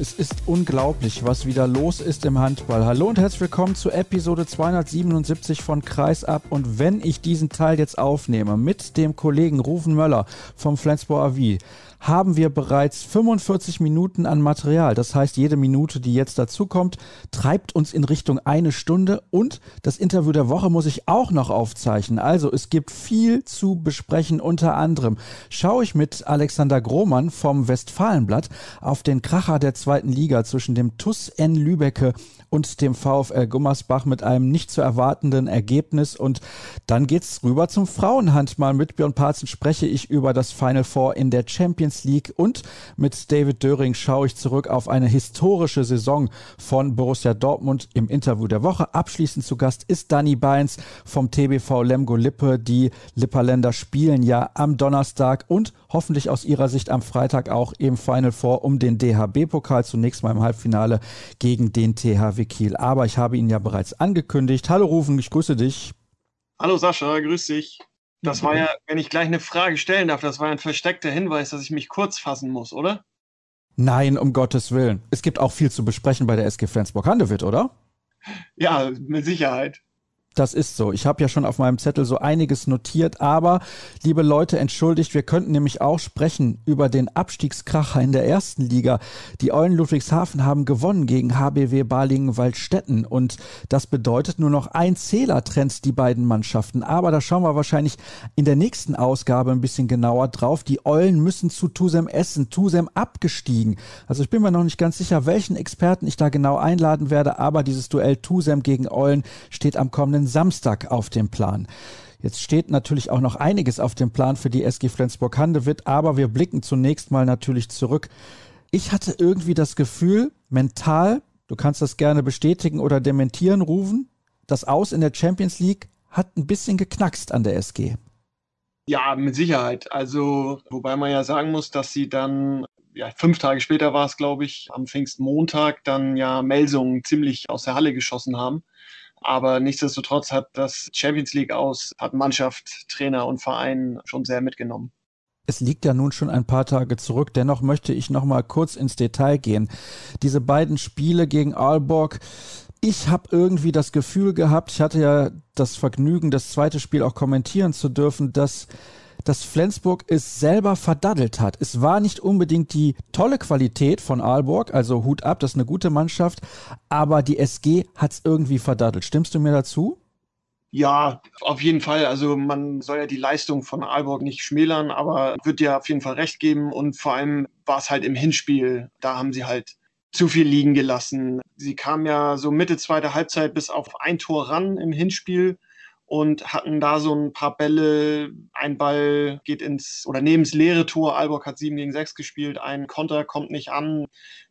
Es ist unglaublich, was wieder los ist im Handball. Hallo und herzlich willkommen zu Episode 277 von Kreisab. Und wenn ich diesen Teil jetzt aufnehme mit dem Kollegen Rufen Möller vom Flensburg AV, haben wir bereits 45 Minuten an Material. Das heißt, jede Minute, die jetzt dazukommt, treibt uns in Richtung eine Stunde und das Interview der Woche muss ich auch noch aufzeichnen. Also es gibt viel zu besprechen. Unter anderem schaue ich mit Alexander Grohmann vom Westfalenblatt auf den Kracher der zweiten Liga zwischen dem TUS N Lübecke und dem VfL Gummersbach mit einem nicht zu erwartenden Ergebnis. Und dann geht's rüber zum Frauenhandball. Mit Björn Parzen spreche ich über das Final Four in der Champions League und mit David Döring schaue ich zurück auf eine historische Saison von Borussia Dortmund im Interview der Woche. Abschließend zu Gast ist Danny Beins vom TBV Lemgo Lippe. Die Lipperländer spielen ja am Donnerstag und hoffentlich aus ihrer Sicht am Freitag auch im Final Four um den DHB-Pokal. Zunächst mal im Halbfinale gegen den THW Kiel. Aber ich habe ihn ja bereits angekündigt. Hallo Rufen, ich grüße dich. Hallo Sascha, grüß dich. Das war ja, wenn ich gleich eine Frage stellen darf, das war ein versteckter Hinweis, dass ich mich kurz fassen muss, oder? Nein, um Gottes Willen. Es gibt auch viel zu besprechen bei der SG Flensburg-Handewitt, oder? Ja, mit Sicherheit. Das ist so. Ich habe ja schon auf meinem Zettel so einiges notiert, aber liebe Leute, entschuldigt, wir könnten nämlich auch sprechen über den Abstiegskracher in der ersten Liga. Die Eulen Ludwigshafen haben gewonnen gegen HBW Balingen-Waldstätten und das bedeutet nur noch ein Zähler trennt die beiden Mannschaften. Aber da schauen wir wahrscheinlich in der nächsten Ausgabe ein bisschen genauer drauf. Die Eulen müssen zu Tusem Essen. Tusem abgestiegen. Also ich bin mir noch nicht ganz sicher, welchen Experten ich da genau einladen werde, aber dieses Duell Tusem gegen Eulen steht am kommenden Samstag auf dem Plan. Jetzt steht natürlich auch noch einiges auf dem Plan für die SG Flensburg-Handewitt, aber wir blicken zunächst mal natürlich zurück. Ich hatte irgendwie das Gefühl, mental, du kannst das gerne bestätigen oder dementieren, rufen, das Aus in der Champions League hat ein bisschen geknackst an der SG. Ja, mit Sicherheit. Also, wobei man ja sagen muss, dass sie dann, ja, fünf Tage später war es, glaube ich, am Pfingstmontag dann ja Melsungen ziemlich aus der Halle geschossen haben. Aber nichtsdestotrotz hat das Champions League aus, hat Mannschaft, Trainer und Verein schon sehr mitgenommen. Es liegt ja nun schon ein paar Tage zurück. Dennoch möchte ich noch mal kurz ins Detail gehen. Diese beiden Spiele gegen Aalborg, ich habe irgendwie das Gefühl gehabt, ich hatte ja das Vergnügen, das zweite Spiel auch kommentieren zu dürfen, dass dass Flensburg es selber verdaddelt hat. Es war nicht unbedingt die tolle Qualität von Aalborg, also Hut ab, das ist eine gute Mannschaft, aber die SG hat es irgendwie verdaddelt. Stimmst du mir dazu? Ja, auf jeden Fall. Also man soll ja die Leistung von Aalborg nicht schmälern, aber wird dir auf jeden Fall recht geben. Und vor allem war es halt im Hinspiel. Da haben sie halt zu viel liegen gelassen. Sie kamen ja so Mitte zweiter Halbzeit bis auf ein Tor ran im Hinspiel und hatten da so ein paar Bälle. Ein Ball geht ins oder neben das leere Tor. Alborg hat 7 gegen 6 gespielt. Ein Konter kommt nicht an.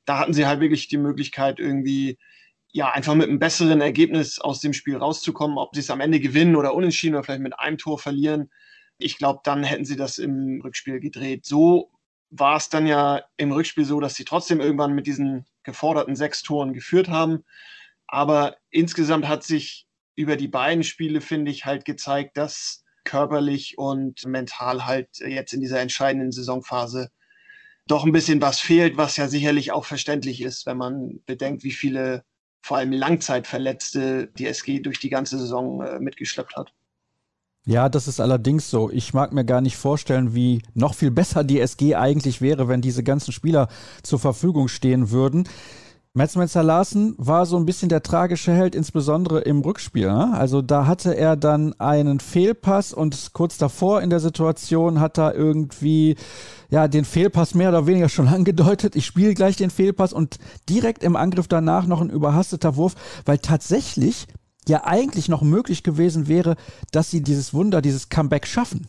Da hatten sie halt wirklich die Möglichkeit, irgendwie ja, einfach mit einem besseren Ergebnis aus dem Spiel rauszukommen. Ob sie es am Ende gewinnen oder unentschieden oder vielleicht mit einem Tor verlieren. Ich glaube, dann hätten sie das im Rückspiel gedreht. So war es dann ja im Rückspiel so, dass sie trotzdem irgendwann mit diesen geforderten sechs Toren geführt haben. Aber insgesamt hat sich über die beiden Spiele, finde ich, halt gezeigt, dass körperlich und mental halt jetzt in dieser entscheidenden Saisonphase doch ein bisschen was fehlt, was ja sicherlich auch verständlich ist, wenn man bedenkt, wie viele vor allem Langzeitverletzte die SG durch die ganze Saison äh, mitgeschleppt hat. Ja, das ist allerdings so. Ich mag mir gar nicht vorstellen, wie noch viel besser die SG eigentlich wäre, wenn diese ganzen Spieler zur Verfügung stehen würden. Metzmetzer Larsen war so ein bisschen der tragische Held, insbesondere im Rückspiel. Ne? Also da hatte er dann einen Fehlpass und kurz davor in der Situation hat er irgendwie ja den Fehlpass mehr oder weniger schon angedeutet. Ich spiele gleich den Fehlpass und direkt im Angriff danach noch ein überhasteter Wurf, weil tatsächlich ja eigentlich noch möglich gewesen wäre, dass sie dieses Wunder, dieses Comeback schaffen.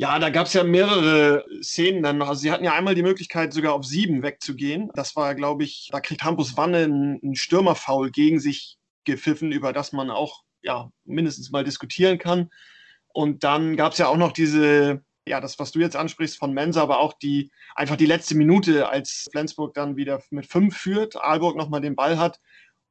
Ja, da gab es ja mehrere Szenen dann noch. Also sie hatten ja einmal die Möglichkeit, sogar auf sieben wegzugehen. Das war, glaube ich, da kriegt Hampus Wanne einen, Stürmerfoul gegen sich gepfiffen, über das man auch ja mindestens mal diskutieren kann. Und dann gab es ja auch noch diese, ja, das, was du jetzt ansprichst von Mensa, aber auch die, einfach die letzte Minute, als Flensburg dann wieder mit fünf führt, Aalborg nochmal den Ball hat.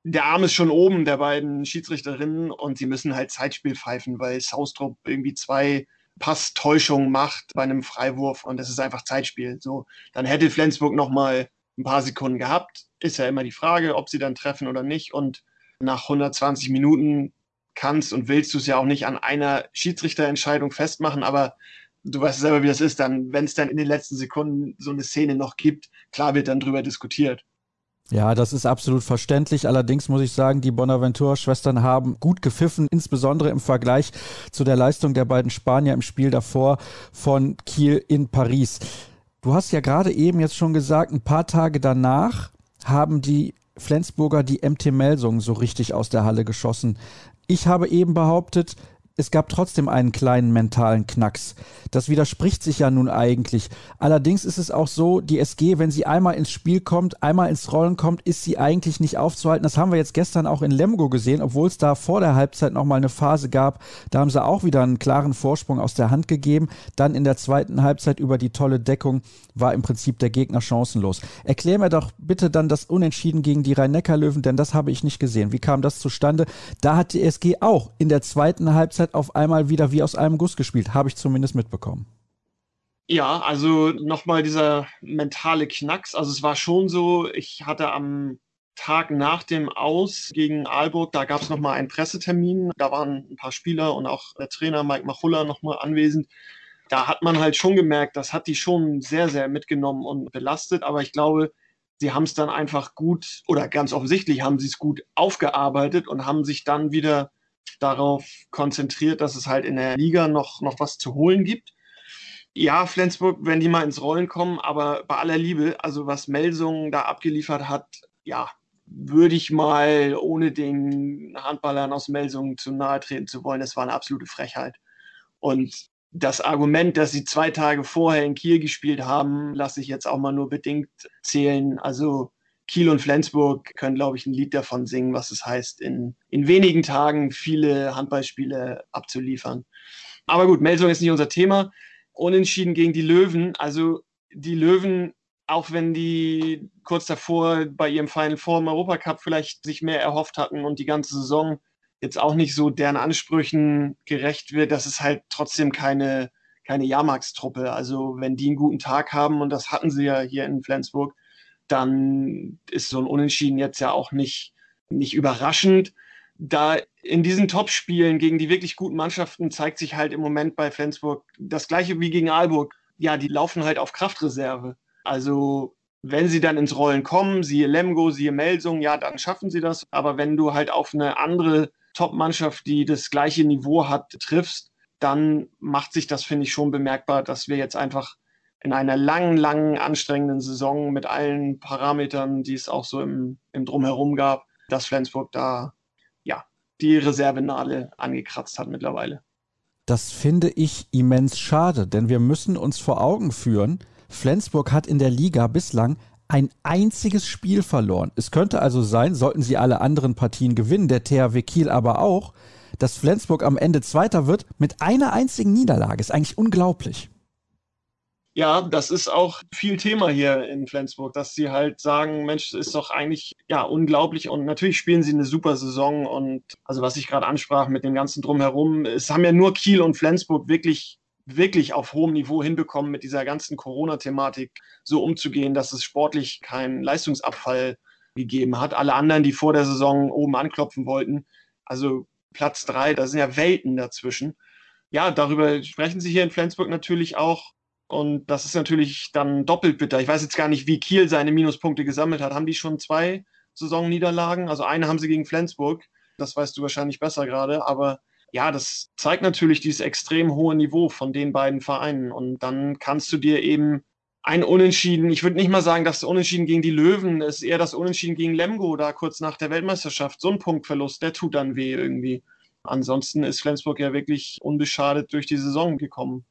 Der Arm ist schon oben der beiden Schiedsrichterinnen und sie müssen halt Zeitspiel pfeifen, weil Saustrup irgendwie zwei Passtäuschungen macht bei einem Freiwurf und das ist einfach Zeitspiel. So, dann hätte Flensburg nochmal ein paar Sekunden gehabt. Ist ja immer die Frage, ob sie dann treffen oder nicht. Und nach 120 Minuten kannst und willst du es ja auch nicht an einer Schiedsrichterentscheidung festmachen, aber du weißt selber, wie das ist, dann, wenn es dann in den letzten Sekunden so eine Szene noch gibt, klar wird dann drüber diskutiert. Ja, das ist absolut verständlich. Allerdings muss ich sagen, die Bonaventura-Schwestern haben gut gepfiffen, insbesondere im Vergleich zu der Leistung der beiden Spanier im Spiel davor von Kiel in Paris. Du hast ja gerade eben jetzt schon gesagt, ein paar Tage danach haben die Flensburger die MT Melsung so richtig aus der Halle geschossen. Ich habe eben behauptet, es gab trotzdem einen kleinen mentalen Knacks. Das widerspricht sich ja nun eigentlich. Allerdings ist es auch so, die SG, wenn sie einmal ins Spiel kommt, einmal ins Rollen kommt, ist sie eigentlich nicht aufzuhalten. Das haben wir jetzt gestern auch in Lemgo gesehen, obwohl es da vor der Halbzeit nochmal eine Phase gab. Da haben sie auch wieder einen klaren Vorsprung aus der Hand gegeben. Dann in der zweiten Halbzeit über die tolle Deckung war im Prinzip der Gegner chancenlos. Erklär mir doch bitte dann das Unentschieden gegen die Rhein-Neckar-Löwen, denn das habe ich nicht gesehen. Wie kam das zustande? Da hat die SG auch in der zweiten Halbzeit Halbzeit auf einmal wieder wie aus einem Guss gespielt, habe ich zumindest mitbekommen. Ja, also nochmal dieser mentale Knacks. Also es war schon so, ich hatte am Tag nach dem Aus gegen Aalburg, da gab es nochmal einen Pressetermin. Da waren ein paar Spieler und auch der Trainer Mike Machulla nochmal anwesend. Da hat man halt schon gemerkt, das hat die schon sehr, sehr mitgenommen und belastet. Aber ich glaube, sie haben es dann einfach gut oder ganz offensichtlich haben sie es gut aufgearbeitet und haben sich dann wieder darauf konzentriert, dass es halt in der Liga noch, noch was zu holen gibt. Ja, Flensburg, wenn die mal ins Rollen kommen, aber bei aller Liebe, also was Melsung da abgeliefert hat, ja, würde ich mal, ohne den Handballern aus Melsungen zu nahe treten zu wollen, das war eine absolute Frechheit. Und das Argument, dass sie zwei Tage vorher in Kiel gespielt haben, lasse ich jetzt auch mal nur bedingt zählen. Also Kiel und Flensburg können, glaube ich, ein Lied davon singen, was es heißt, in, in wenigen Tagen viele Handballspiele abzuliefern. Aber gut, Melsung ist nicht unser Thema. Unentschieden gegen die Löwen. Also die Löwen, auch wenn die kurz davor bei ihrem Final Four im Europacup vielleicht sich mehr erhofft hatten und die ganze Saison jetzt auch nicht so deren Ansprüchen gerecht wird, das ist halt trotzdem keine, keine Jahrmarktstruppe. Also wenn die einen guten Tag haben, und das hatten sie ja hier in Flensburg, dann ist so ein Unentschieden jetzt ja auch nicht, nicht überraschend. Da in diesen Topspielen gegen die wirklich guten Mannschaften zeigt sich halt im Moment bei Flensburg das gleiche wie gegen Aalburg. Ja, die laufen halt auf Kraftreserve. Also wenn sie dann ins Rollen kommen, siehe Lemgo, siehe Melsung, ja, dann schaffen sie das. Aber wenn du halt auf eine andere Top-Mannschaft, die das gleiche Niveau hat, triffst, dann macht sich das, finde ich, schon bemerkbar, dass wir jetzt einfach in einer langen, langen, anstrengenden Saison mit allen Parametern, die es auch so im, im Drumherum gab, dass Flensburg da ja die Reservenadel angekratzt hat mittlerweile. Das finde ich immens schade, denn wir müssen uns vor Augen führen, Flensburg hat in der Liga bislang ein einziges Spiel verloren. Es könnte also sein, sollten sie alle anderen Partien gewinnen, der THW Kiel aber auch, dass Flensburg am Ende Zweiter wird mit einer einzigen Niederlage. Ist eigentlich unglaublich. Ja, das ist auch viel Thema hier in Flensburg, dass sie halt sagen, Mensch, das ist doch eigentlich ja unglaublich und natürlich spielen sie eine super Saison und also was ich gerade ansprach mit dem ganzen drumherum, es haben ja nur Kiel und Flensburg wirklich wirklich auf hohem Niveau hinbekommen, mit dieser ganzen Corona-Thematik so umzugehen, dass es sportlich keinen Leistungsabfall gegeben hat. Alle anderen, die vor der Saison oben anklopfen wollten, also Platz drei, da sind ja Welten dazwischen. Ja, darüber sprechen sie hier in Flensburg natürlich auch und das ist natürlich dann doppelt bitter. Ich weiß jetzt gar nicht, wie Kiel seine Minuspunkte gesammelt hat. Haben die schon zwei Saisonniederlagen? Also eine haben sie gegen Flensburg. Das weißt du wahrscheinlich besser gerade. Aber ja, das zeigt natürlich dieses extrem hohe Niveau von den beiden Vereinen. Und dann kannst du dir eben ein Unentschieden, ich würde nicht mal sagen, das Unentschieden gegen die Löwen ist eher das Unentschieden gegen Lemgo, da kurz nach der Weltmeisterschaft. So ein Punktverlust, der tut dann weh irgendwie. Ansonsten ist Flensburg ja wirklich unbeschadet durch die Saison gekommen.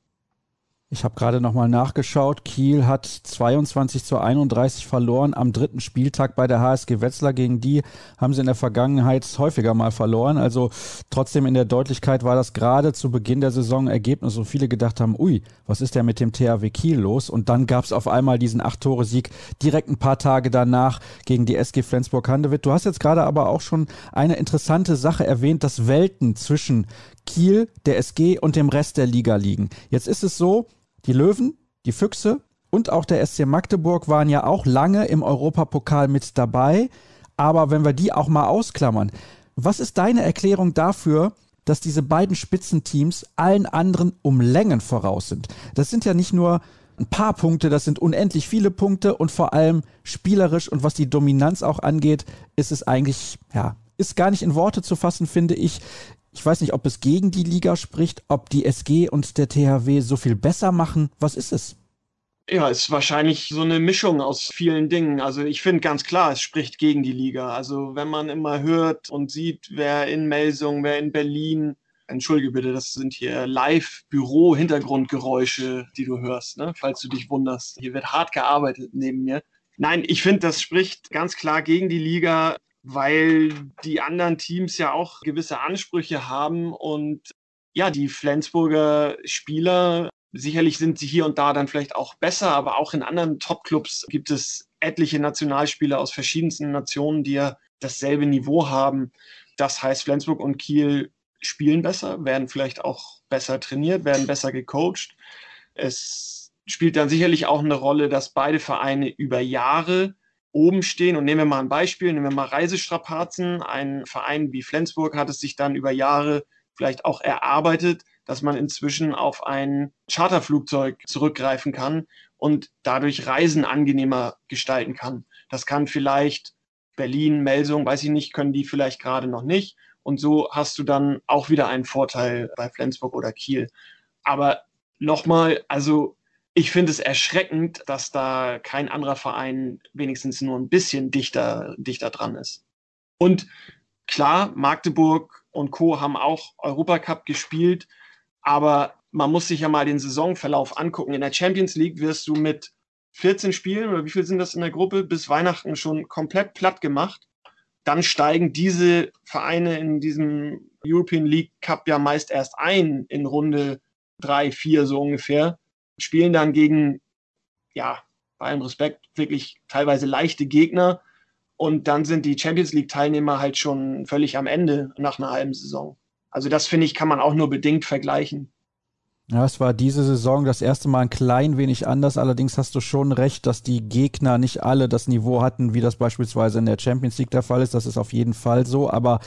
Ich habe gerade nochmal nachgeschaut. Kiel hat 22 zu 31 verloren am dritten Spieltag bei der HSG Wetzlar. Gegen die haben sie in der Vergangenheit häufiger mal verloren. Also trotzdem in der Deutlichkeit war das gerade zu Beginn der Saison Ergebnis, wo viele gedacht haben, ui, was ist denn mit dem THW Kiel los? Und dann gab es auf einmal diesen Acht-Tore-Sieg direkt ein paar Tage danach gegen die SG Flensburg-Handewitt. Du hast jetzt gerade aber auch schon eine interessante Sache erwähnt, dass Welten zwischen Kiel, der SG und dem Rest der Liga liegen. Jetzt ist es so, die Löwen, die Füchse und auch der SC Magdeburg waren ja auch lange im Europapokal mit dabei. Aber wenn wir die auch mal ausklammern, was ist deine Erklärung dafür, dass diese beiden Spitzenteams allen anderen um Längen voraus sind? Das sind ja nicht nur ein paar Punkte, das sind unendlich viele Punkte und vor allem spielerisch und was die Dominanz auch angeht, ist es eigentlich, ja, ist gar nicht in Worte zu fassen, finde ich. Ich weiß nicht, ob es gegen die Liga spricht, ob die SG und der THW so viel besser machen. Was ist es? Ja, es ist wahrscheinlich so eine Mischung aus vielen Dingen. Also ich finde ganz klar, es spricht gegen die Liga. Also wenn man immer hört und sieht, wer in Melsung, wer in Berlin, entschuldige bitte, das sind hier Live-Büro-Hintergrundgeräusche, die du hörst, ne? falls du dich wunderst. Hier wird hart gearbeitet neben mir. Nein, ich finde, das spricht ganz klar gegen die Liga weil die anderen Teams ja auch gewisse Ansprüche haben und ja, die Flensburger Spieler, sicherlich sind sie hier und da dann vielleicht auch besser, aber auch in anderen Top-Clubs gibt es etliche Nationalspieler aus verschiedensten Nationen, die ja dasselbe Niveau haben. Das heißt, Flensburg und Kiel spielen besser, werden vielleicht auch besser trainiert, werden besser gecoacht. Es spielt dann sicherlich auch eine Rolle, dass beide Vereine über Jahre oben stehen. Und nehmen wir mal ein Beispiel, nehmen wir mal Reisestrapazen. Ein Verein wie Flensburg hat es sich dann über Jahre vielleicht auch erarbeitet, dass man inzwischen auf ein Charterflugzeug zurückgreifen kann und dadurch Reisen angenehmer gestalten kann. Das kann vielleicht Berlin, Melsung, weiß ich nicht, können die vielleicht gerade noch nicht. Und so hast du dann auch wieder einen Vorteil bei Flensburg oder Kiel. Aber nochmal, also ich finde es erschreckend, dass da kein anderer Verein wenigstens nur ein bisschen dichter, dichter dran ist. Und klar, Magdeburg und Co. haben auch Europacup gespielt, aber man muss sich ja mal den Saisonverlauf angucken. In der Champions League wirst du mit 14 Spielen oder wie viel sind das in der Gruppe bis Weihnachten schon komplett platt gemacht. Dann steigen diese Vereine in diesem European League Cup ja meist erst ein in Runde drei, vier so ungefähr spielen dann gegen, ja, bei allem Respekt, wirklich teilweise leichte Gegner. Und dann sind die Champions League-Teilnehmer halt schon völlig am Ende nach einer halben Saison. Also das finde ich, kann man auch nur bedingt vergleichen. Ja, es war diese Saison das erste Mal ein klein wenig anders. Allerdings hast du schon recht, dass die Gegner nicht alle das Niveau hatten, wie das beispielsweise in der Champions League der Fall ist. Das ist auf jeden Fall so. Aber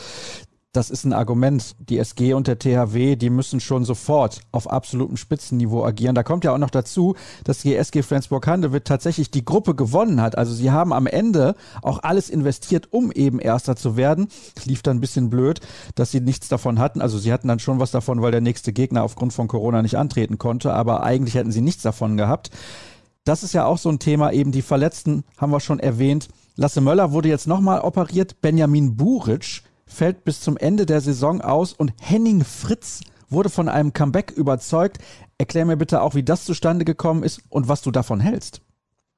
das ist ein Argument. Die SG und der THW, die müssen schon sofort auf absolutem Spitzenniveau agieren. Da kommt ja auch noch dazu, dass die SG Flensburg-Handewitt tatsächlich die Gruppe gewonnen hat. Also sie haben am Ende auch alles investiert, um eben Erster zu werden. Lief dann ein bisschen blöd, dass sie nichts davon hatten. Also sie hatten dann schon was davon, weil der nächste Gegner aufgrund von Corona nicht antreten konnte. Aber eigentlich hätten sie nichts davon gehabt. Das ist ja auch so ein Thema, eben die Verletzten haben wir schon erwähnt. Lasse Möller wurde jetzt nochmal operiert. Benjamin Buric fällt bis zum Ende der Saison aus und Henning Fritz wurde von einem Comeback überzeugt. Erklär mir bitte auch, wie das zustande gekommen ist und was du davon hältst.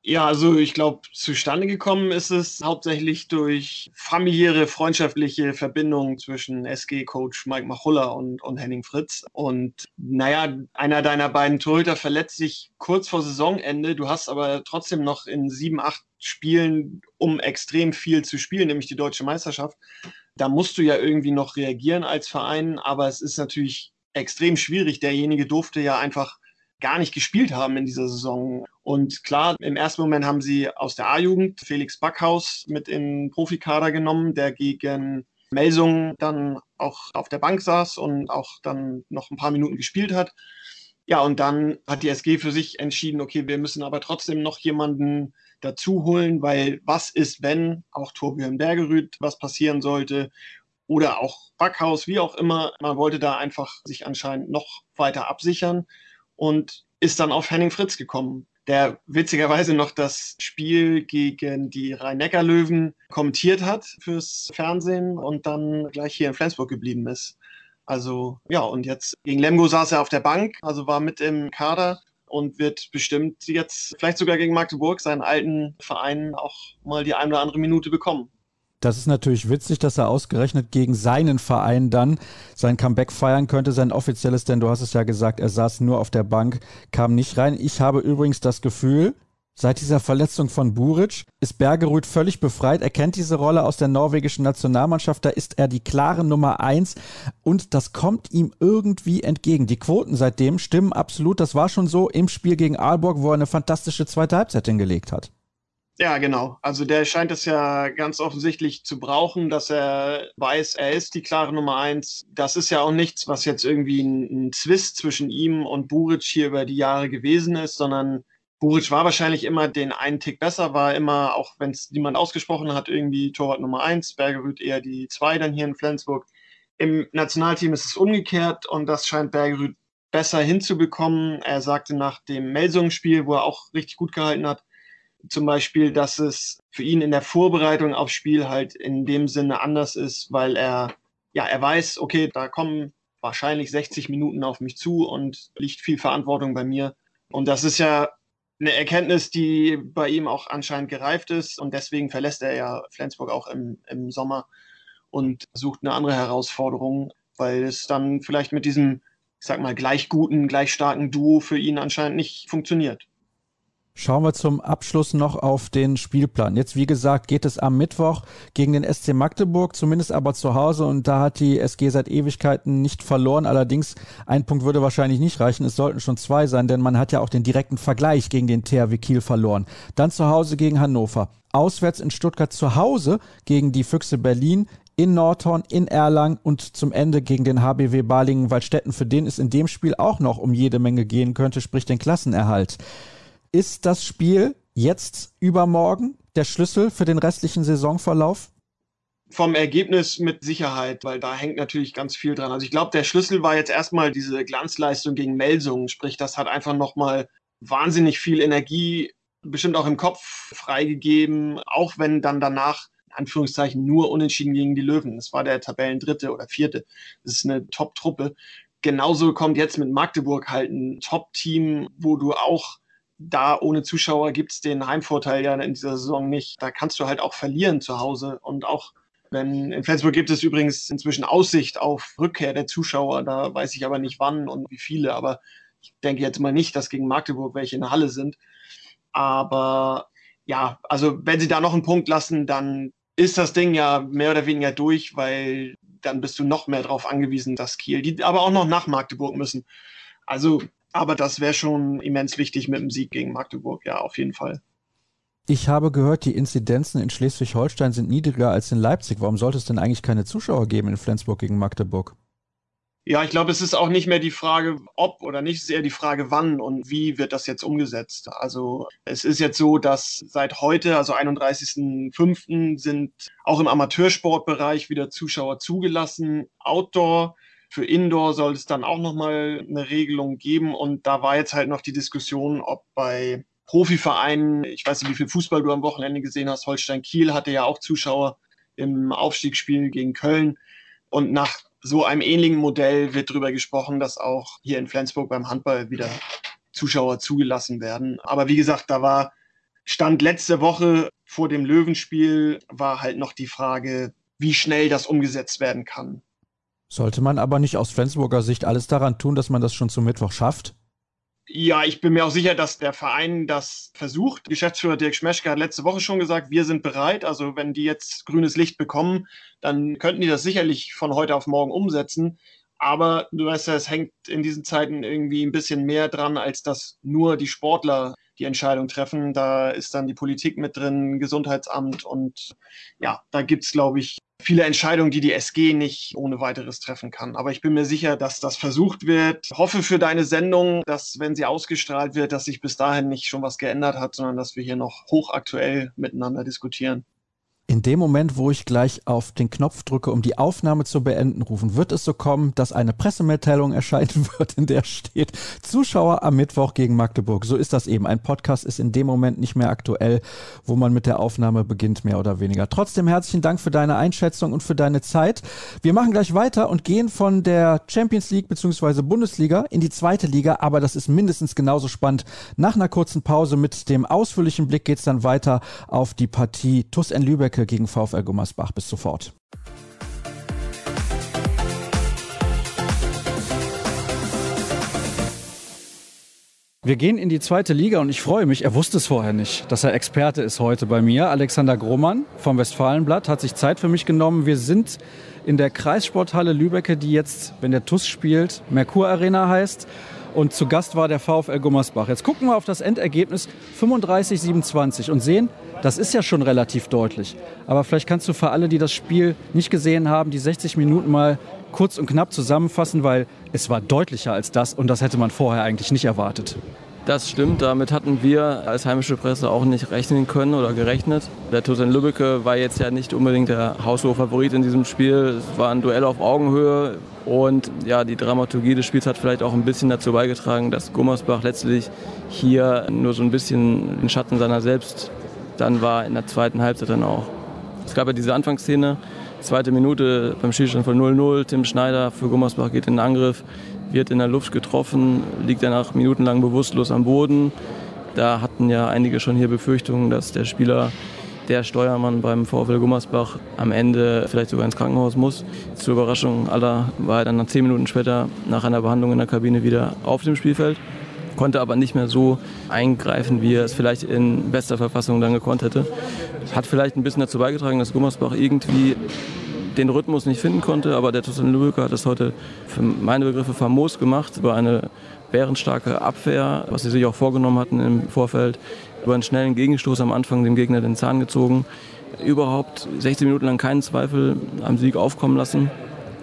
Ja, also ich glaube, zustande gekommen ist es hauptsächlich durch familiäre, freundschaftliche Verbindungen zwischen SG-Coach Mike Machulla und, und Henning Fritz. Und naja, einer deiner beiden Torhüter verletzt sich kurz vor Saisonende. Du hast aber trotzdem noch in sieben, acht Spielen, um extrem viel zu spielen, nämlich die deutsche Meisterschaft, da musst du ja irgendwie noch reagieren als Verein, aber es ist natürlich extrem schwierig. Derjenige durfte ja einfach gar nicht gespielt haben in dieser Saison. Und klar, im ersten Moment haben sie aus der A-Jugend Felix Backhaus mit in den Profikader genommen, der gegen Melsung dann auch auf der Bank saß und auch dann noch ein paar Minuten gespielt hat. Ja, und dann hat die SG für sich entschieden, okay, wir müssen aber trotzdem noch jemanden dazu holen, weil was ist, wenn auch Torbjörn Bergerüth was passieren sollte oder auch Backhaus, wie auch immer. Man wollte da einfach sich anscheinend noch weiter absichern und ist dann auf Henning Fritz gekommen, der witzigerweise noch das Spiel gegen die Rhein-Neckar-Löwen kommentiert hat fürs Fernsehen und dann gleich hier in Flensburg geblieben ist. Also ja, und jetzt gegen Lemgo saß er auf der Bank, also war mit im Kader und wird bestimmt jetzt vielleicht sogar gegen Magdeburg, seinen alten Verein, auch mal die eine oder andere Minute bekommen. Das ist natürlich witzig, dass er ausgerechnet gegen seinen Verein dann sein Comeback feiern könnte, sein offizielles, denn du hast es ja gesagt, er saß nur auf der Bank, kam nicht rein. Ich habe übrigens das Gefühl, Seit dieser Verletzung von Buric ist Bergerud völlig befreit. Er kennt diese Rolle aus der norwegischen Nationalmannschaft. Da ist er die klare Nummer eins und das kommt ihm irgendwie entgegen. Die Quoten seitdem stimmen absolut. Das war schon so im Spiel gegen Aalborg, wo er eine fantastische zweite Halbzeit hingelegt hat. Ja, genau. Also der scheint es ja ganz offensichtlich zu brauchen, dass er weiß, er ist die klare Nummer eins. Das ist ja auch nichts, was jetzt irgendwie ein, ein Zwist zwischen ihm und Buric hier über die Jahre gewesen ist, sondern Buric war wahrscheinlich immer den einen Tick besser, war immer, auch wenn es niemand ausgesprochen hat, irgendwie Torwart Nummer eins, Bergerud eher die zwei dann hier in Flensburg. Im Nationalteam ist es umgekehrt und das scheint Bergerud besser hinzubekommen. Er sagte nach dem Melsungen-Spiel, wo er auch richtig gut gehalten hat, zum Beispiel, dass es für ihn in der Vorbereitung aufs Spiel halt in dem Sinne anders ist, weil er, ja, er weiß, okay, da kommen wahrscheinlich 60 Minuten auf mich zu und liegt viel Verantwortung bei mir. Und das ist ja eine Erkenntnis, die bei ihm auch anscheinend gereift ist. Und deswegen verlässt er ja Flensburg auch im, im Sommer und sucht eine andere Herausforderung, weil es dann vielleicht mit diesem, ich sag mal, gleich guten, gleich starken Duo für ihn anscheinend nicht funktioniert. Schauen wir zum Abschluss noch auf den Spielplan. Jetzt, wie gesagt, geht es am Mittwoch gegen den SC Magdeburg, zumindest aber zu Hause. Und da hat die SG seit Ewigkeiten nicht verloren. Allerdings, ein Punkt würde wahrscheinlich nicht reichen. Es sollten schon zwei sein, denn man hat ja auch den direkten Vergleich gegen den THW Kiel verloren. Dann zu Hause gegen Hannover. Auswärts in Stuttgart zu Hause gegen die Füchse Berlin in Nordhorn, in Erlangen und zum Ende gegen den HBW Balingen-Waldstätten, für den es in dem Spiel auch noch um jede Menge gehen könnte, sprich den Klassenerhalt. Ist das Spiel jetzt übermorgen der Schlüssel für den restlichen Saisonverlauf? Vom Ergebnis mit Sicherheit, weil da hängt natürlich ganz viel dran. Also ich glaube, der Schlüssel war jetzt erstmal diese Glanzleistung gegen Melsungen, sprich, das hat einfach nochmal wahnsinnig viel Energie, bestimmt auch im Kopf freigegeben, auch wenn dann danach in Anführungszeichen nur unentschieden gegen die Löwen. Das war der Tabellendritte oder vierte. Das ist eine Top-Truppe. Genauso kommt jetzt mit Magdeburg halt ein Top-Team, wo du auch da ohne Zuschauer gibt es den Heimvorteil ja in dieser Saison nicht. Da kannst du halt auch verlieren zu Hause und auch wenn in Flensburg gibt es übrigens inzwischen Aussicht auf Rückkehr der Zuschauer, da weiß ich aber nicht wann und wie viele, aber ich denke jetzt mal nicht, dass gegen Magdeburg welche in der Halle sind. Aber ja, also wenn sie da noch einen Punkt lassen, dann ist das Ding ja mehr oder weniger durch, weil dann bist du noch mehr darauf angewiesen, dass Kiel, die aber auch noch nach Magdeburg müssen. Also aber das wäre schon immens wichtig mit dem Sieg gegen Magdeburg, ja, auf jeden Fall. Ich habe gehört, die Inzidenzen in Schleswig-Holstein sind niedriger als in Leipzig. Warum sollte es denn eigentlich keine Zuschauer geben in Flensburg gegen Magdeburg? Ja, ich glaube, es ist auch nicht mehr die Frage, ob oder nicht, es ist eher die Frage, wann und wie wird das jetzt umgesetzt. Also es ist jetzt so, dass seit heute, also 31.05., sind auch im Amateursportbereich wieder Zuschauer zugelassen. Outdoor für Indoor soll es dann auch nochmal eine Regelung geben. Und da war jetzt halt noch die Diskussion, ob bei Profivereinen, ich weiß nicht, wie viel Fußball du am Wochenende gesehen hast, Holstein Kiel hatte ja auch Zuschauer im Aufstiegsspiel gegen Köln. Und nach so einem ähnlichen Modell wird darüber gesprochen, dass auch hier in Flensburg beim Handball wieder Zuschauer zugelassen werden. Aber wie gesagt, da war Stand letzte Woche vor dem Löwenspiel war halt noch die Frage, wie schnell das umgesetzt werden kann. Sollte man aber nicht aus Flensburger Sicht alles daran tun, dass man das schon zum Mittwoch schafft? Ja, ich bin mir auch sicher, dass der Verein das versucht. Geschäftsführer Dirk Schmeschke hat letzte Woche schon gesagt, wir sind bereit. Also wenn die jetzt grünes Licht bekommen, dann könnten die das sicherlich von heute auf morgen umsetzen. Aber du weißt ja, es hängt in diesen Zeiten irgendwie ein bisschen mehr dran, als dass nur die Sportler die Entscheidung treffen. Da ist dann die Politik mit drin, Gesundheitsamt und ja, da gibt es, glaube ich, viele Entscheidungen, die die SG nicht ohne weiteres treffen kann. Aber ich bin mir sicher, dass das versucht wird. Ich hoffe für deine Sendung, dass wenn sie ausgestrahlt wird, dass sich bis dahin nicht schon was geändert hat, sondern dass wir hier noch hochaktuell miteinander diskutieren. In dem Moment, wo ich gleich auf den Knopf drücke, um die Aufnahme zu beenden rufen, wird es so kommen, dass eine Pressemitteilung erscheinen wird, in der steht Zuschauer am Mittwoch gegen Magdeburg. So ist das eben. Ein Podcast ist in dem Moment nicht mehr aktuell, wo man mit der Aufnahme beginnt, mehr oder weniger. Trotzdem herzlichen Dank für deine Einschätzung und für deine Zeit. Wir machen gleich weiter und gehen von der Champions League bzw. Bundesliga in die zweite Liga, aber das ist mindestens genauso spannend. Nach einer kurzen Pause mit dem ausführlichen Blick geht es dann weiter auf die Partie TuS N Lübeck Schalke gegen VfL Gummersbach. Bis sofort. Wir gehen in die zweite Liga und ich freue mich, er wusste es vorher nicht, dass er Experte ist heute bei mir. Alexander Grohmann vom Westfalenblatt hat sich Zeit für mich genommen. Wir sind in der Kreissporthalle Lübecke, die jetzt, wenn der TUS spielt, Merkur Arena heißt. Und zu Gast war der VfL Gummersbach. Jetzt gucken wir auf das Endergebnis 35-27 und sehen, das ist ja schon relativ deutlich. Aber vielleicht kannst du für alle, die das Spiel nicht gesehen haben, die 60 Minuten mal kurz und knapp zusammenfassen, weil es war deutlicher als das und das hätte man vorher eigentlich nicht erwartet. Das stimmt, damit hatten wir als heimische Presse auch nicht rechnen können oder gerechnet. Der TuS in Lübbecke war jetzt ja nicht unbedingt der haushohe Favorit in diesem Spiel. Es war ein Duell auf Augenhöhe und ja, die Dramaturgie des Spiels hat vielleicht auch ein bisschen dazu beigetragen, dass Gummersbach letztlich hier nur so ein bisschen in Schatten seiner selbst dann war in der zweiten Halbzeit dann auch. Es gab ja diese Anfangsszene, zweite Minute beim Spielstand von 0-0. Tim Schneider für Gummersbach geht in den Angriff, wird in der Luft getroffen, liegt danach minutenlang bewusstlos am Boden. Da hatten ja einige schon hier Befürchtungen, dass der Spieler, der Steuermann beim VfL Gummersbach am Ende vielleicht sogar ins Krankenhaus muss. Zur Überraschung aller war er dann zehn Minuten später nach einer Behandlung in der Kabine wieder auf dem Spielfeld konnte aber nicht mehr so eingreifen, wie er es vielleicht in bester Verfassung dann gekonnt hätte. Hat vielleicht ein bisschen dazu beigetragen, dass Gummersbach irgendwie den Rhythmus nicht finden konnte, aber der Tosan Lübecker hat das heute für meine Begriffe famos gemacht, über eine bärenstarke Abwehr, was sie sich auch vorgenommen hatten im Vorfeld, über einen schnellen Gegenstoß am Anfang dem Gegner den Zahn gezogen, überhaupt 16 Minuten lang keinen Zweifel am Sieg aufkommen lassen.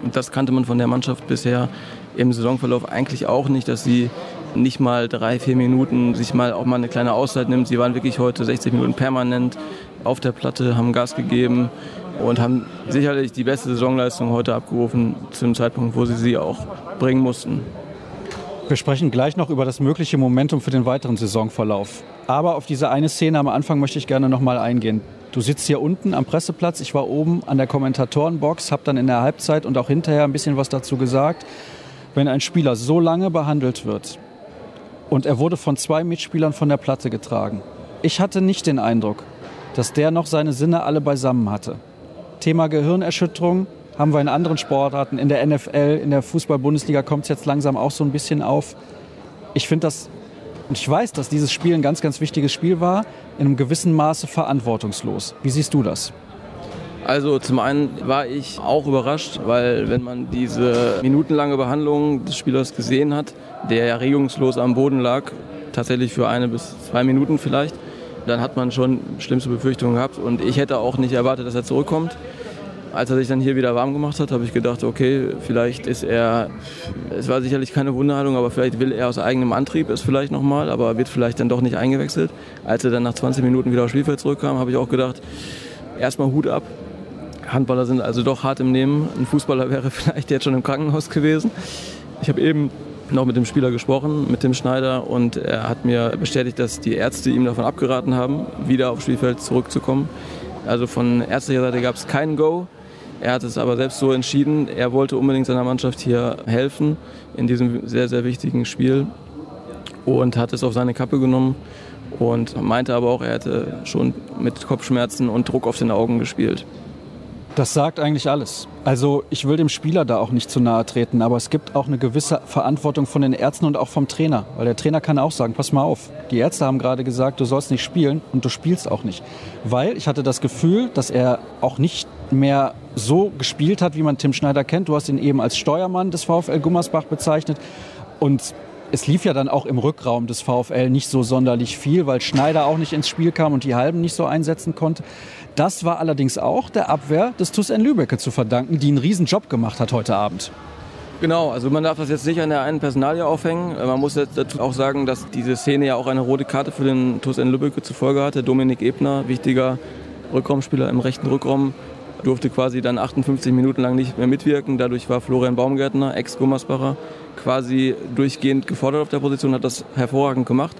Und das kannte man von der Mannschaft bisher im Saisonverlauf eigentlich auch nicht, dass sie nicht mal drei, vier Minuten sich mal auch mal eine kleine Auszeit nimmt. Sie waren wirklich heute 60 Minuten permanent auf der Platte, haben Gas gegeben und haben sicherlich die beste Saisonleistung heute abgerufen, zu dem Zeitpunkt, wo sie sie auch bringen mussten. Wir sprechen gleich noch über das mögliche Momentum für den weiteren Saisonverlauf. Aber auf diese eine Szene am Anfang möchte ich gerne noch mal eingehen. Du sitzt hier unten am Presseplatz, ich war oben an der Kommentatorenbox, habe dann in der Halbzeit und auch hinterher ein bisschen was dazu gesagt. Wenn ein Spieler so lange behandelt wird, und er wurde von zwei Mitspielern von der Platte getragen. Ich hatte nicht den Eindruck, dass der noch seine Sinne alle beisammen hatte. Thema Gehirnerschütterung haben wir in anderen Sportarten, in der NFL, in der Fußball-Bundesliga kommt es jetzt langsam auch so ein bisschen auf. Ich finde das, und ich weiß, dass dieses Spiel ein ganz, ganz wichtiges Spiel war, in einem gewissen Maße verantwortungslos. Wie siehst du das? Also zum einen war ich auch überrascht, weil wenn man diese minutenlange Behandlung des Spielers gesehen hat, der ja regungslos am Boden lag, tatsächlich für eine bis zwei Minuten vielleicht, dann hat man schon schlimmste Befürchtungen gehabt und ich hätte auch nicht erwartet, dass er zurückkommt. Als er sich dann hier wieder warm gemacht hat, habe ich gedacht, okay, vielleicht ist er, es war sicherlich keine Wunderheilung, aber vielleicht will er aus eigenem Antrieb es vielleicht nochmal, aber wird vielleicht dann doch nicht eingewechselt. Als er dann nach 20 Minuten wieder aufs Spielfeld zurückkam, habe ich auch gedacht, erstmal Hut ab. Handballer sind also doch hart im Nehmen. Ein Fußballer wäre vielleicht jetzt schon im Krankenhaus gewesen. Ich habe eben noch mit dem Spieler gesprochen, mit dem Schneider, und er hat mir bestätigt, dass die Ärzte ihm davon abgeraten haben, wieder aufs Spielfeld zurückzukommen. Also von ärztlicher Seite gab es kein Go. Er hat es aber selbst so entschieden. Er wollte unbedingt seiner Mannschaft hier helfen in diesem sehr, sehr wichtigen Spiel und hat es auf seine Kappe genommen und meinte aber auch, er hätte schon mit Kopfschmerzen und Druck auf den Augen gespielt. Das sagt eigentlich alles. Also ich will dem Spieler da auch nicht zu nahe treten, aber es gibt auch eine gewisse Verantwortung von den Ärzten und auch vom Trainer. Weil der Trainer kann auch sagen, pass mal auf, die Ärzte haben gerade gesagt, du sollst nicht spielen und du spielst auch nicht. Weil ich hatte das Gefühl, dass er auch nicht mehr so gespielt hat, wie man Tim Schneider kennt. Du hast ihn eben als Steuermann des VfL Gummersbach bezeichnet. Und es lief ja dann auch im Rückraum des VfL nicht so sonderlich viel, weil Schneider auch nicht ins Spiel kam und die Halben nicht so einsetzen konnte. Das war allerdings auch der Abwehr des TuS N Lübecke zu verdanken, die einen riesen Job gemacht hat heute Abend. Genau, also man darf das jetzt nicht an der einen Personalie aufhängen. Man muss jetzt dazu auch sagen, dass diese Szene ja auch eine rote Karte für den TuS N Lübbecke zur Folge hatte. Dominik Ebner, wichtiger Rückraumspieler im rechten Rückraum, durfte quasi dann 58 Minuten lang nicht mehr mitwirken. Dadurch war Florian Baumgärtner, Ex-Gummersbacher, quasi durchgehend gefordert auf der Position, hat das hervorragend gemacht.